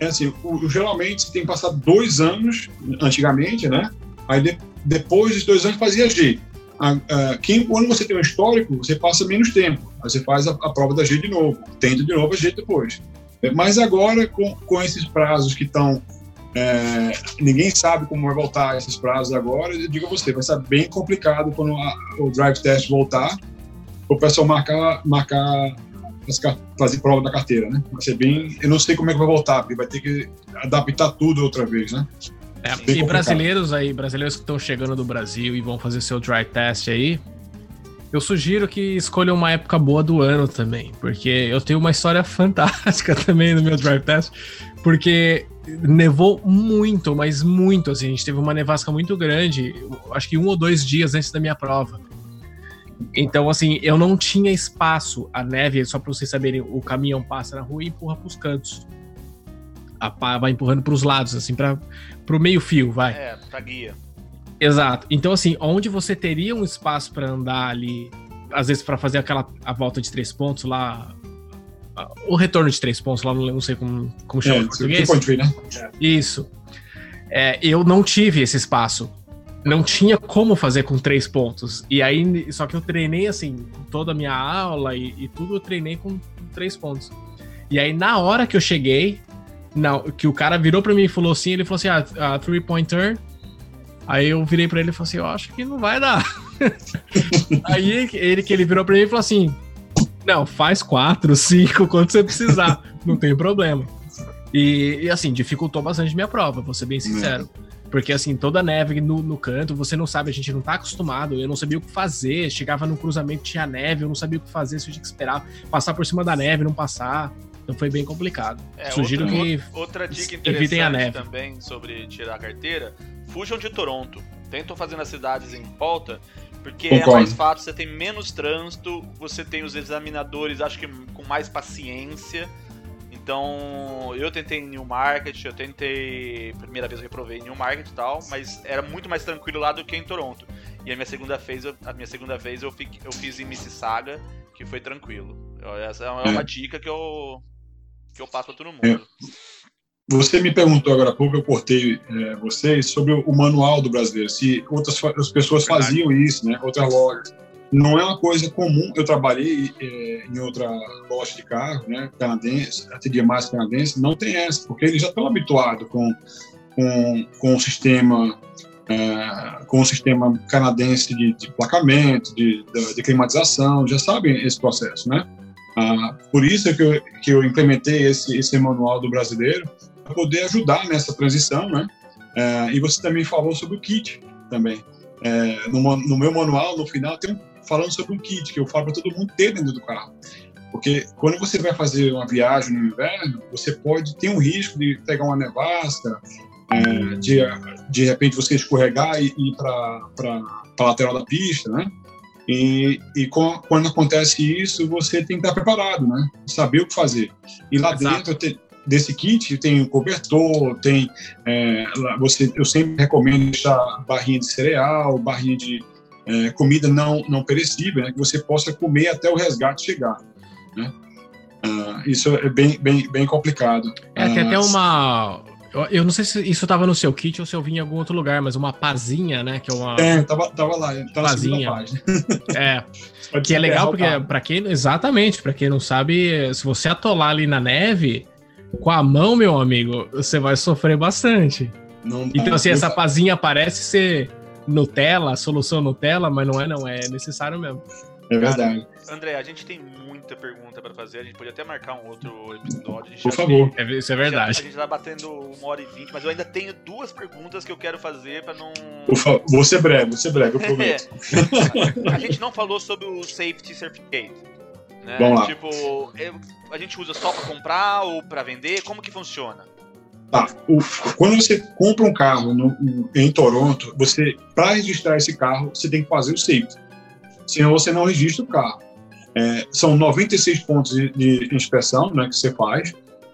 É assim, o, geralmente você tem que passar dois anos, antigamente, né? Aí de- depois dos dois anos fazia G. A- a- quem, quando você tem um histórico, você passa menos tempo. Aí você faz a, a prova da G de novo, tenta de novo a G depois. É, Mas agora, com, com esses prazos que estão. É, ninguém sabe como vai voltar esses prazos agora. Eu digo a você, vai ser bem complicado quando a- o drive test voltar, o pessoal marcar, marcar as fazer prova da carteira, né? Vai ser bem. Eu não sei como é que vai voltar, porque vai ter que adaptar tudo outra vez, né? É, e brasileiros aí, brasileiros que estão chegando do Brasil e vão fazer seu dry test aí, eu sugiro que escolham uma época boa do ano também, porque eu tenho uma história fantástica também no meu dry test, porque nevou muito, mas muito, assim, a gente teve uma nevasca muito grande, acho que um ou dois dias antes da minha prova. Então, assim, eu não tinha espaço. A neve, só para vocês saberem, o caminhão passa na rua e empurra pros cantos. A pá vai empurrando pros lados, assim, para pro meio fio, vai. É, pra guia. Exato. Então, assim, onde você teria um espaço para andar ali, às vezes para fazer aquela a volta de três pontos lá, o retorno de três pontos lá, não, sei como, como chama É, em português. two point three, né? Isso. É, eu não tive esse espaço. Não tinha como fazer com três pontos. E aí, só que eu treinei assim, toda a minha aula e, e tudo eu treinei com três pontos. E aí, na hora que eu cheguei, não, que o cara virou pra mim e falou assim, ele falou assim, ah, three point turn. Aí eu virei pra ele e falei assim, eu acho que não vai dar. aí ele que ele virou pra mim e falou assim, não, faz quatro, cinco, quanto você precisar, não tem problema. E, e, assim, dificultou bastante minha prova, vou ser bem sincero. Porque assim, toda neve no, no canto, você não sabe, a gente não tá acostumado, eu não sabia o que fazer, chegava no cruzamento, tinha neve, eu não sabia o que fazer, se eu tinha que esperar passar por cima da neve, não passar. Então foi bem complicado. É, Sugiro outra, que Outra dica evitem a neve. também sobre tirar a carteira, fujam de Toronto. Tentam fazer nas cidades em volta, porque Concordo. é mais fácil, você tem menos trânsito, você tem os examinadores, acho que com mais paciência. Então, eu tentei em Newmarket, eu tentei. Primeira vez eu reprovei em Newmarket e tal, mas era muito mais tranquilo lá do que em Toronto. E a minha segunda vez, eu, a minha segunda vez eu, fi- eu fiz em Mississauga, que foi tranquilo. Essa é uma, É. dica que eu, que eu passo pra todo mundo. Você me perguntou agora há pouco, eu cortei é, vocês, sobre o manual do brasileiro, se outras as pessoas Verdade. faziam isso, né? Outras lojas. Não é uma coisa comum. Eu trabalhei é, em outra loja de carro, né? Canadense, atendia mais canadense, não tem essa, porque eles já estão habituados com, com, com o sistema. é, com o sistema canadense de, de placamento, de, de, de climatização, já sabem esse processo, né? Ah, por isso é que eu, que eu implementei esse, esse manual do brasileiro, para poder ajudar nessa transição, né? É, e você também falou sobre o kit também. É, no, no meu manual, no final, tem um falando sobre um kit que eu falo para todo mundo ter dentro do carro. Porque quando você vai fazer uma viagem no inverno, você pode ter um risco de pegar uma nevasca, é, de de repente você escorregar e ir para a lateral da pista, né? E, e com, quando acontece isso, você tem que estar preparado, né? Saber o que fazer. E lá Exato. dentro tem, desse kit tem o cobertor, tem é, você, eu sempre recomendo deixar barrinha de cereal, barrinha de é, comida não não perecível, né, que você possa comer até o resgate chegar. Né? Ah, isso é bem, bem, bem complicado. É, tem até uma eu não sei se isso estava no seu kit ou se eu vi em algum outro lugar, mas uma pazinha, né? Que é uma. É, tava, tava lá, tá pazinha. É. que é legal porque, para quem. Exatamente, para quem não sabe, se você atolar ali na neve, com a mão, meu amigo, você vai sofrer bastante. Não, então, assim, essa pazinha parece ser Nutella, solução Nutella, mas não é, não. É necessário mesmo. É verdade. Cara, André, a gente tem muita pergunta para fazer. A gente pode até marcar um outro episódio. Por favor. Tem, isso é verdade. Já, a gente tá batendo uma hora e vinte, mas eu ainda tenho duas perguntas que eu quero fazer para não. Por favor, vou ser breve, vou ser breve, eu prometo. a gente não falou sobre o Safety Certificate. Né? Vamos lá. Tipo, a gente usa só para comprar ou para vender? Como que funciona? Tá. O, quando você compra um carro no, em Toronto, você para registrar esse carro, você tem que fazer o safety. Senão você não registra o carro. É, são 96 pontos de, de, inspeção né, que você faz.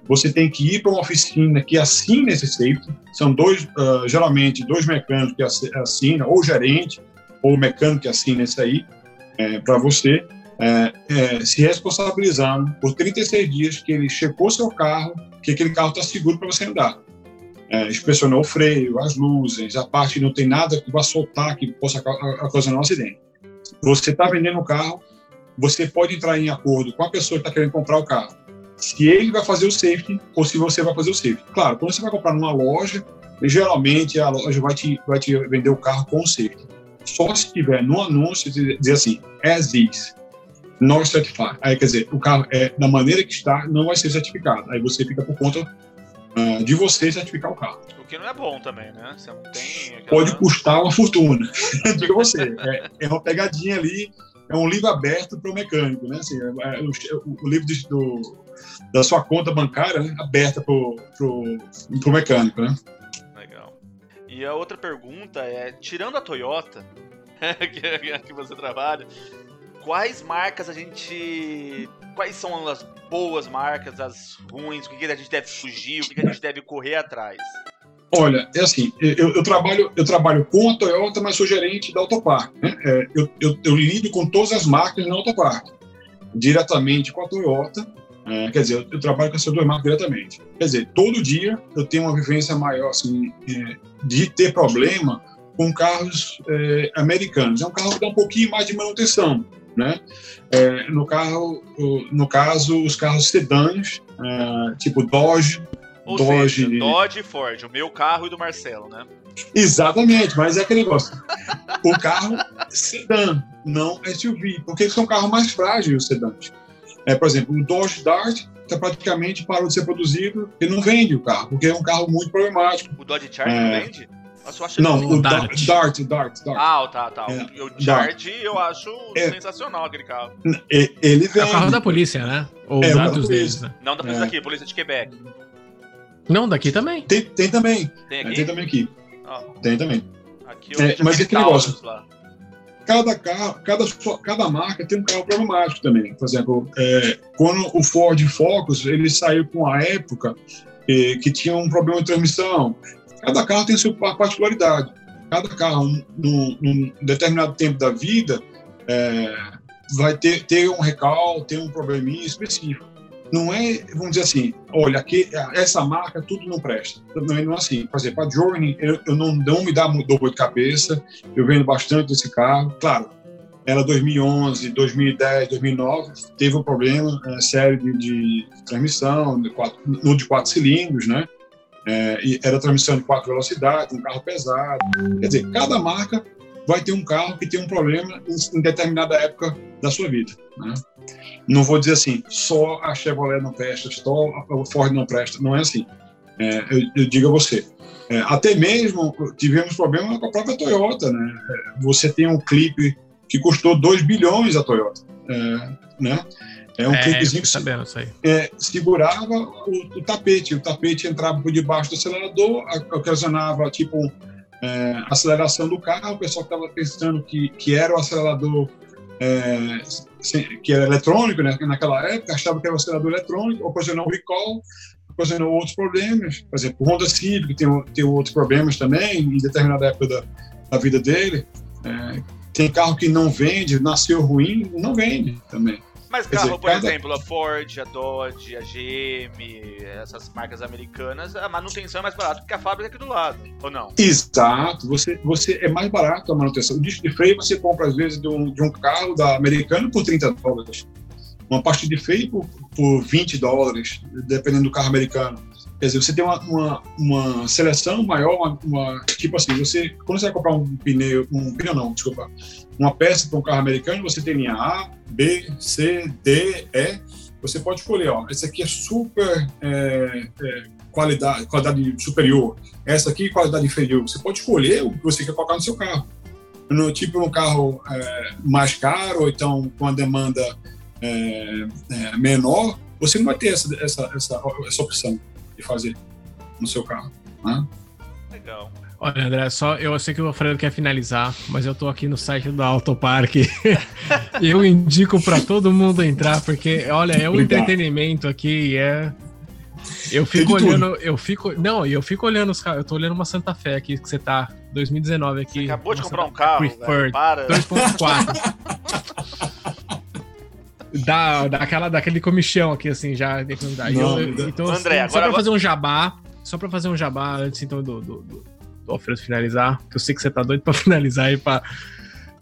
Você tem que ir para uma oficina que assina esse safety. São dois, uh, geralmente, dois mecânicos que assinam, ou gerente, ou mecânico que assina isso aí é, para você. É, é, se responsabilizando por 36 dias que ele checou seu carro, que aquele carro está seguro para você andar. É, inspecionou o freio, as luzes, a parte que não tem nada que vá soltar, que possa ocasionar um acidente. Você está vendendo o carro, você pode entrar em acordo com a pessoa que está querendo comprar o carro. Se ele vai fazer o safety ou se você vai fazer o safety. Claro, quando você vai comprar numa loja, geralmente a loja vai te, vai te vender o carro com o safety. Só se tiver no anúncio dizer assim, as is, not certified. Aí, quer dizer, o carro é da maneira que está, não vai ser certificado. Aí você fica por conta uh, de você certificar o carro. O que não é bom também, né? Você não tem aquela... Pode custar uma fortuna, diga você. É, é uma pegadinha ali é um livro aberto para o mecânico, né? Assim, é, é, o, o, livro de, do, da sua conta bancária né? aberta para o mecânico, né? Legal. E a outra pergunta é, tirando a Toyota, que, que você trabalha, quais marcas a gente... Quais são as boas marcas, as ruins, o que a gente deve fugir, o que a gente deve correr atrás? Olha, é assim, eu, eu, trabalho, eu trabalho com a Toyota, mas sou gerente da Autopark. Né? É, eu, eu, eu, lido com todas as marcas na Autopark, diretamente com a Toyota. É, quer dizer, eu, trabalho com essas duas marcas diretamente. Quer dizer, todo dia eu tenho uma vivência maior assim, é, de ter problema com carros é, americanos. É um carro que dá um pouquinho mais de manutenção, né? É, no carro, no caso, os carros sedãs, é, tipo Dodge, ou Dodge. Seja, Dodge e Ford, o meu carro e do Marcelo, né? Exatamente, mas é aquele negócio. o carro sedã, não SUV, porque são carros mais frágeis os sedãs. É, por exemplo, o Dodge Dart está praticamente parou de ser produzido e não vende o carro, porque é um carro muito problemático. O Dodge Charger é... vende? Não, o Dart. Dart, Dart, Dart. Ah, tá, tá. É, o Charge eu acho é, sensacional aquele carro. Ele vende. É o carro da polícia, né? Ou é, dados deles, né? Não da polícia é. daqui, polícia de Quebec. Não, daqui também. Tem, tem também. Tem aqui? Tem também aqui. Oh. Tem também. Aqui é, mas esse negócio. Lá. Cada carro, cada, cada marca tem um carro problemático também. Por exemplo, é, quando o Ford Focus ele saiu com a época é, que tinha um problema de transmissão. Cada carro tem sua particularidade. Cada carro, num, num determinado tempo da vida, é, vai ter, ter um recal, ter um probleminha específico não é, vamos dizer assim, olha, aqui, essa marca tudo não presta. Não é assim. Por exemplo, a Journey, eu, eu não, não me dá dor de cabeça, eu vendo bastante desse carro. Claro, ela 2011, 2010, 2009 teve um problema é, sério de, de transmissão, de quatro, no de quatro cilindros, né? É, era transmissão de quatro velocidades, um carro pesado. Quer dizer, cada marca vai ter um carro que tem um problema em, em determinada época da sua vida. Né? Não vou dizer assim, só a Chevrolet não presta, só a Ford não presta. Não é assim. É, eu, eu, digo a você. É, até mesmo tivemos problema com a própria Toyota. Né? É, você tem um clipe que custou 2 bilhões a Toyota. É, né? É um é, clipezinho que sabendo, isso aí. É, segurava o, o, tapete. O tapete entrava por debaixo do acelerador, ocasionava tipo é, aceleração do carro. O pessoal estava pensando que, que era o acelerador é, que era eletrônico, né? naquela época, achava que era um acelerador eletrônico, ocasionou recall, ocasionou outros problemas. Por exemplo, o Honda Civic tem, tem outros problemas também, em determinada época da, da vida dele. É, tem carro que não vende, nasceu ruim, não vende também. Mas carro, dizer, por cada... exemplo, a Ford, a Dodge, a GM, essas marcas americanas, a manutenção é mais barata que a fábrica aqui do lado, ou não? Exato, você, você é mais barato a manutenção. O disco de freio você compra, às vezes, de um, de um carro da americana por 30 dólares. Uma parte de freio por, por 20 dólares, dependendo do carro americano. Quer dizer, você tem uma, uma, uma seleção maior, uma, uma, tipo assim, você quando você vai comprar um pneu, um pneu não, desculpa, uma peça para um carro americano, você tem linha A, B, C, D, E. Você pode escolher, ó, esse aqui é super é, é, qualidade, qualidade superior, essa aqui qualidade inferior. Você pode escolher o que você quer colocar no seu carro. No tipo um carro é, mais caro, ou então com a demanda é, é, menor, você não vai ter essa, essa, essa, essa opção de fazer no seu carro. Né? Legal. Olha, André, só eu sei que o Alfredo quer finalizar, mas eu tô aqui no site do Autopark. eu indico para todo mundo entrar, porque, olha, é um entretenimento aqui, é. Eu fico olhando, tudo. eu fico. Não, eu fico olhando os carros. Eu tô olhando uma Santa Fé aqui que você tá. 2019 aqui. Você acabou de comprar um carro. Preferred, 2.4. dá, dá aquela, daquele comichão aqui, assim, já. Não, eu, então, André, assim, só pra fazer um jabá, só pra fazer um jabá antes, então, do, do, do, Alfredo finalizar, que eu sei que você tá doido pra finalizar aí, pra,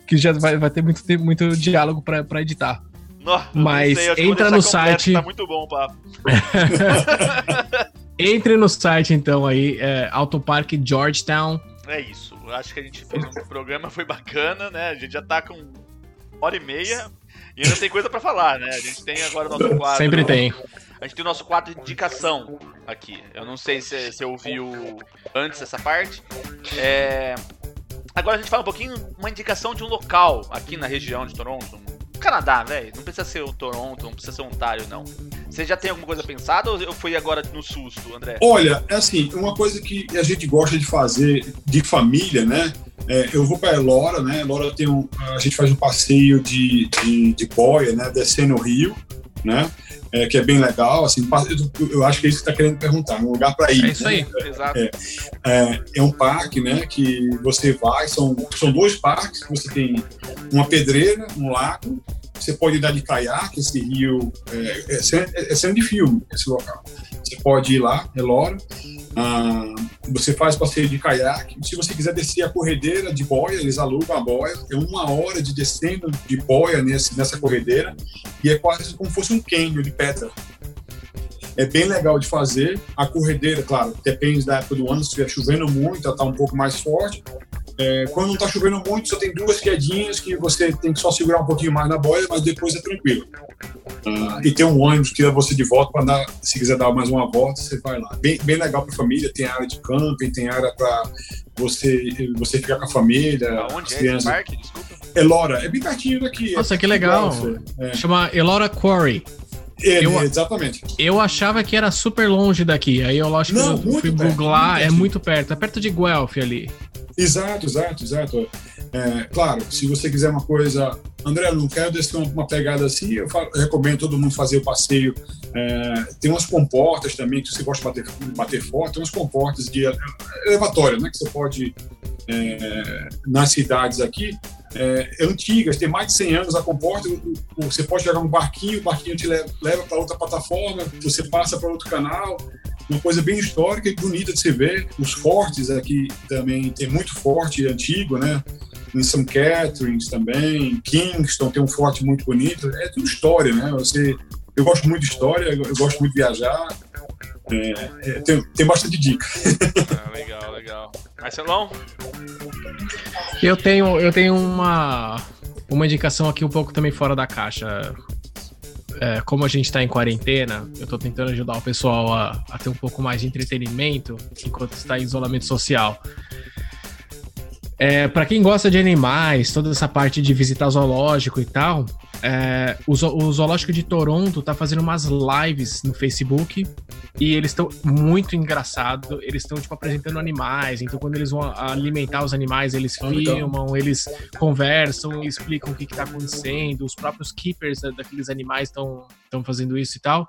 que já vai, vai ter muito, muito diálogo pra, pra editar. Nossa, Mas sei, entra no site. Tá muito bom o papo. Entre no site, então, aí, é, Autopark Georgetown. É isso. Acho que a gente fez um programa, foi bacana, né? A gente já tá com hora e meia. E ainda tem coisa para falar, né? A gente tem agora o nosso quadro. Sempre tem. A gente tem o nosso quadro de indicação aqui. Eu não sei se você ouviu antes essa parte. É... Agora a gente fala um pouquinho, uma indicação de um local aqui na região de Toronto. Canadá, velho. Não precisa ser o Toronto, não precisa ser Ontário, não. Você já tem alguma coisa pensada ou eu fui agora no susto, André? Olha, é assim, uma coisa que a gente gosta de fazer de família, né? É, eu vou para Elora, né? Elora tem um, a gente faz um passeio de, de, de boia, né? Descendo o rio, né? É, que é bem legal, assim, eu, acho que é isso que está querendo perguntar, um lugar para ir. É isso aí, né? exato. É, é, é, um parque, né, que você vai, são, são dois parques, você tem uma pedreira, um lago, você pode dar de caiaque, esse rio, é, é, é, é de filme, esse local. Você pode ir lá, é Loro, ah, você faz passeio de caiaque. Se você quiser descer a corredeira de boia, eles alugam a boia. É uma hora de descendo de boia nesse, nessa corredeira e é quase como se fosse um cânion de pedra. É bem legal de fazer. A corredeira, claro, depende da época do ano. Se estiver chovendo muito, ela está um pouco mais forte. É, quando não está chovendo muito, só tem duas quedinhas que você tem que só segurar um pouquinho mais na boia, mas depois é tranquilo. Uh, e tem um ônibus que leva você de volta para dar, se quiser dar mais uma volta, você vai lá. Bem, bem legal para família, tem área de camping, tem área para você você ficar com a família. Onde é crianças. esse parque? Desculpa. Elora, é bem pertinho daqui. Nossa, é que legal. É. Chama Elora Quarry. É, eu, exatamente. Eu achava que era super longe daqui. Aí eu acho que eu fui googlar, é muito perto. É perto de Guelph ali. Exato, exato, exato. É, claro, se você quiser uma coisa, André, não quero descer uma pegada assim, eu, falo, eu recomendo todo mundo fazer o passeio. É, tem umas comportas também, que você gosta de bater, bater forte, tem umas comportas de elevatório, né, que você pode, é, nas cidades aqui, é, antigas, tem mais de 100 anos a comporta, você pode pegar um barquinho, o barquinho te leva, leva para outra plataforma, você passa para outro canal, uma coisa bem histórica e bonita de se ver. Os fortes aqui também tem muito forte antigo, né? Em St. Catharines também, Kingston tem um forte muito bonito. É tudo história, né? Você, eu gosto muito de história, eu, gosto muito de viajar. É, é, tem, tem bastante dica. Ah, legal, legal. Marcelão? Eu tenho, eu tenho uma, uma indicação aqui um pouco também fora da caixa é, como a gente está em quarentena, eu estou tentando ajudar o pessoal a, a, ter um pouco mais de entretenimento enquanto está em isolamento social. É, para quem gosta de animais, toda essa parte de visitar zoológico e tal, é, o, o, Zoológico de Toronto tá fazendo umas lives no Facebook e eles estão muito engraçado. Eles estão tipo apresentando animais. Então, quando eles vão alimentar os animais, eles ah, filmam, eles conversam, explicam o que, que tá acontecendo. Os próprios keepers daqueles animais estão fazendo isso e tal.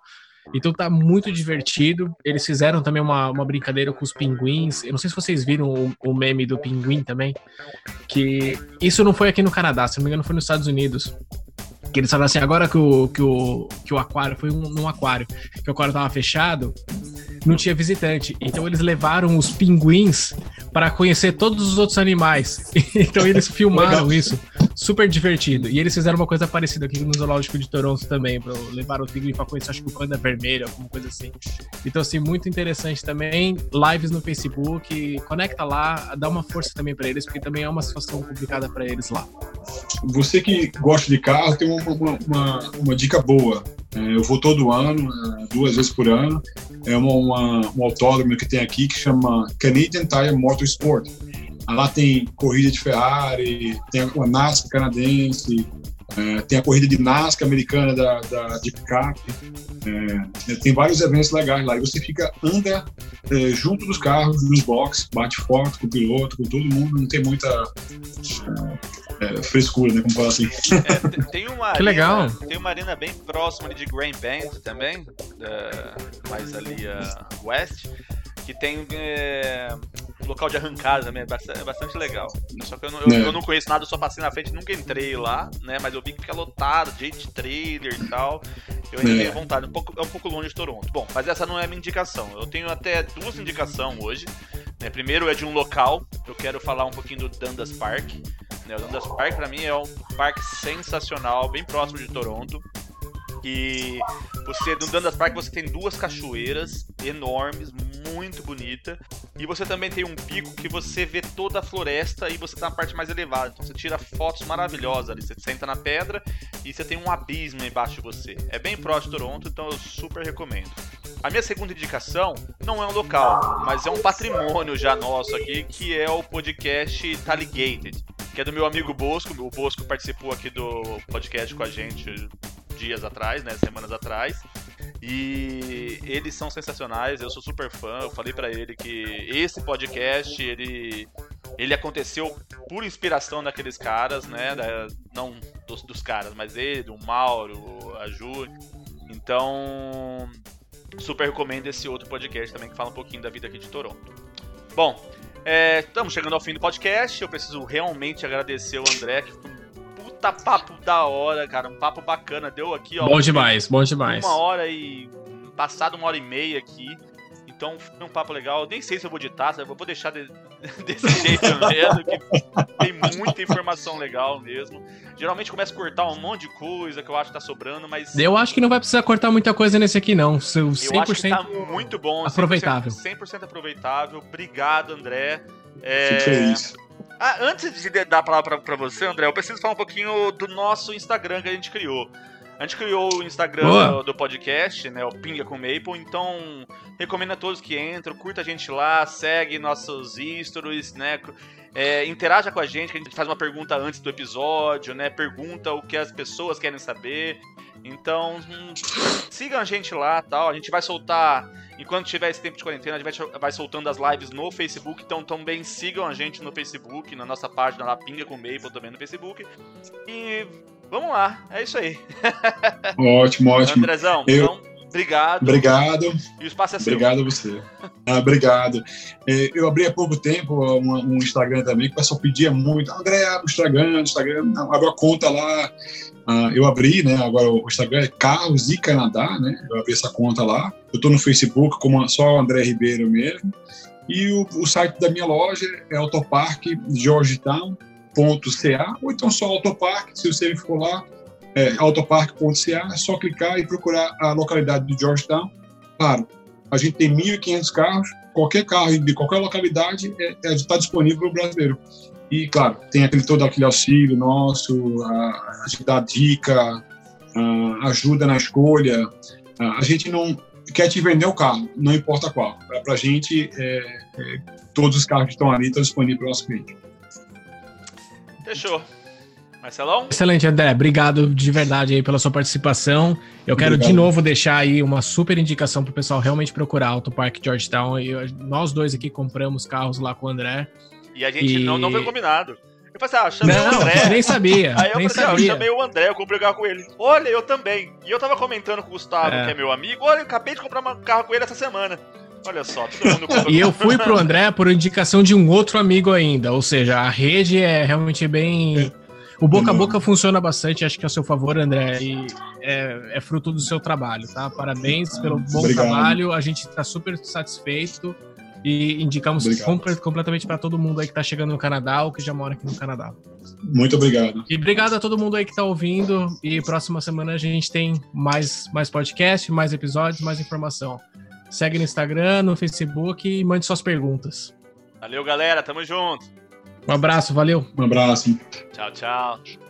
Então tá muito divertido. Eles fizeram também uma, uma brincadeira com os pinguins. Eu não sei se vocês viram o, o, meme do pinguim também. Que isso não foi aqui no Canadá, se não me engano, foi nos Estados Unidos. Que eles falaram assim, agora que o, que o, que o aquário, foi um, num aquário, que o aquário tava fechado, não tinha visitante. Então eles levaram os pinguins para conhecer todos os outros animais. então eles filmaram isso. Super divertido. E eles fizeram uma coisa parecida aqui no Zoológico de Toronto também, para levar o pinguim para conhecer, acho que o panda vermelho, alguma coisa assim. Então, assim, muito interessante também. Lives no Facebook, conecta lá, dá uma força também para eles, porque também é uma situação complicada para eles lá. Você que gosta de carro, tem uma, uma, uma, uma dica boa. É, eu vou todo ano, é, duas vezes por ano. É uma, uma, um autódromo que tem aqui que chama Canadian Tire Motorsport. Lá tem corrida de Ferrari, tem a NASCAR canadense, é, tem a corrida de NASCAR americana da, da, de picape. É, tem vários eventos legais lá. E você fica, anda é, junto dos carros, nos boxes, bate foto com o piloto, com todo mundo. Não tem muita é, frescura, né? Como falar assim. É, tem uma que arena, legal. Tem uma arena bem próxima de Grand Bend também, da, mais ali a uh, west, que tem é, local de arrancada também, é bastante, é bastante legal. Só que eu não, eu, é. eu não, conheço nada, só passei na frente, nunca entrei lá, né? Mas eu vi que fica lotado, gente trailer e tal. Eu ainda é. tenho vontade, um pouco, é um pouco longe de Toronto. Bom, mas essa não é a minha indicação. Eu tenho até duas indicações hoje. Né? Primeiro é de um local, eu quero falar um pouquinho do Dundas Park. Né? O Dundas Park, para mim, é um parque sensacional, bem próximo de Toronto. E você, no Dundas Park, você tem duas cachoeiras enormes, muito bonita. E você também tem um pico que você vê toda a floresta e você tá na parte mais elevada. Então você tira fotos maravilhosas ali. Você senta na pedra e você tem um abismo embaixo de você. É bem próximo de Toronto, então eu super recomendo. A minha segunda indicação não é um local, mas é um patrimônio já nosso aqui, que é o podcast Taligated, que é do meu amigo Bosco. O Bosco participou aqui do podcast com a gente dias atrás, né, semanas atrás. E eles são sensacionais, eu sou super fã. Eu falei para ele que esse podcast, ele ele aconteceu por inspiração daqueles caras, né, da, não dos, dos caras, mas ele, o Mauro, a Ju. Então, super recomendo esse outro podcast também que fala um pouquinho da vida aqui de Toronto. Bom, é, estamos chegando ao fim do podcast. Eu preciso realmente agradecer o André, que puta papo da hora, cara. Um papo bacana. Deu aqui, ó. Bom demais, bom demais. Uma hora e. Passado uma hora e meia aqui. Então foi um papo legal. Eu nem sei se eu vou editar, eu vou deixar de, desse jeito mesmo, que tem muita informação legal mesmo. Geralmente começa a cortar um monte de coisa que eu acho que tá sobrando, mas. Eu acho que não vai precisar cortar muita coisa nesse aqui, não. 100% eu acho que tá muito bom. Aproveitável. 100%, 100 aproveitável. Obrigado, André. É... Fico feliz. Ah, antes de dar a palavra pra, você, André, eu preciso falar um pouquinho do nosso Instagram que a gente criou. A gente criou o Instagram do, do, podcast, né? O Pinga com Maple. Então, recomendo a todos que entram, curta a gente lá, segue nossos stories, né? É, interaja com a gente, que a gente faz uma pergunta antes do episódio, né? Pergunta o que as pessoas querem saber. Então, hum, sigam a gente lá, tal. A gente vai soltar Enquanto tiver esse tempo de quarentena, a gente vai, soltando as lives no Facebook. Então também sigam a gente no Facebook, na nossa página lá, Pinga com Maple também no Facebook. E vamos lá, é isso aí. Ótimo, ótimo. Andrezão, Eu... então, obrigado. Obrigado. E o espaço é seu. Obrigado a você. Ah, obrigado. É, eu abri há pouco tempo um, Instagram também, que o pessoal pedia muito. André, abre o Instagram, Instagram, abre a conta lá. Uh, eu abri, né? Agora o Instagram é Carros e Canadá, né? Eu abri essa conta lá. Eu estou no Facebook como só André Ribeiro mesmo. E o, o site da minha loja é autoparkgeorgetown.ca ou então só Autopark, se você for lá, é autopark.ca, é só clicar e procurar a localidade de Georgetown. Claro, a gente tem 1.500 carros, qualquer carro de qualquer localidade está é, é, disponível para o brasileiro. E, claro, tem aquele, todo aquele auxílio nosso, a, a gente dá dica, a, ajuda na escolha. A, a, gente não quer te vender o carro, não importa qual. Para a gente, é, é, todos os carros que estão ali estão disponíveis para o nosso cliente. Fechou. Marcelão? Excelente, André. Obrigado de verdade aí pela sua participação. Eu quero Obrigado. de novo deixar aí uma super indicação para o pessoal realmente procurar Auto Park Georgetown. Eu, nós dois aqui compramos carros lá com o André. E a gente e... Não, não foi combinado. Eu falei assim, ah, chamei não, o André. nem sabia. Aí eu nem falei assim, ah, eu chamei o André, eu comprei o carro com ele. Olha, eu também. E eu tava comentando com o Gustavo, é. que é meu amigo, olha, eu acabei de comprar um carro com ele essa semana. Olha só, todo mundo. E eu fui pro André por indicação de um outro amigo ainda. Ou seja, a rede é realmente bem. O boca a boca funciona bastante, acho que é a seu favor, André, e é, é fruto do seu trabalho, tá? Parabéns pelo bom Obrigado. trabalho, a gente está super satisfeito e indicamos completamente para todo mundo aí que está chegando no Canadá ou que já mora aqui no Canadá. Muito obrigado. E obrigado a todo mundo aí que está ouvindo e próxima semana a gente tem mais, mais podcast, mais episódios, mais informação. Segue no Instagram, no Facebook e mande suas perguntas. Valeu, galera. Tamo junto. Um abraço, valeu. Um abraço. Tchau, tchau.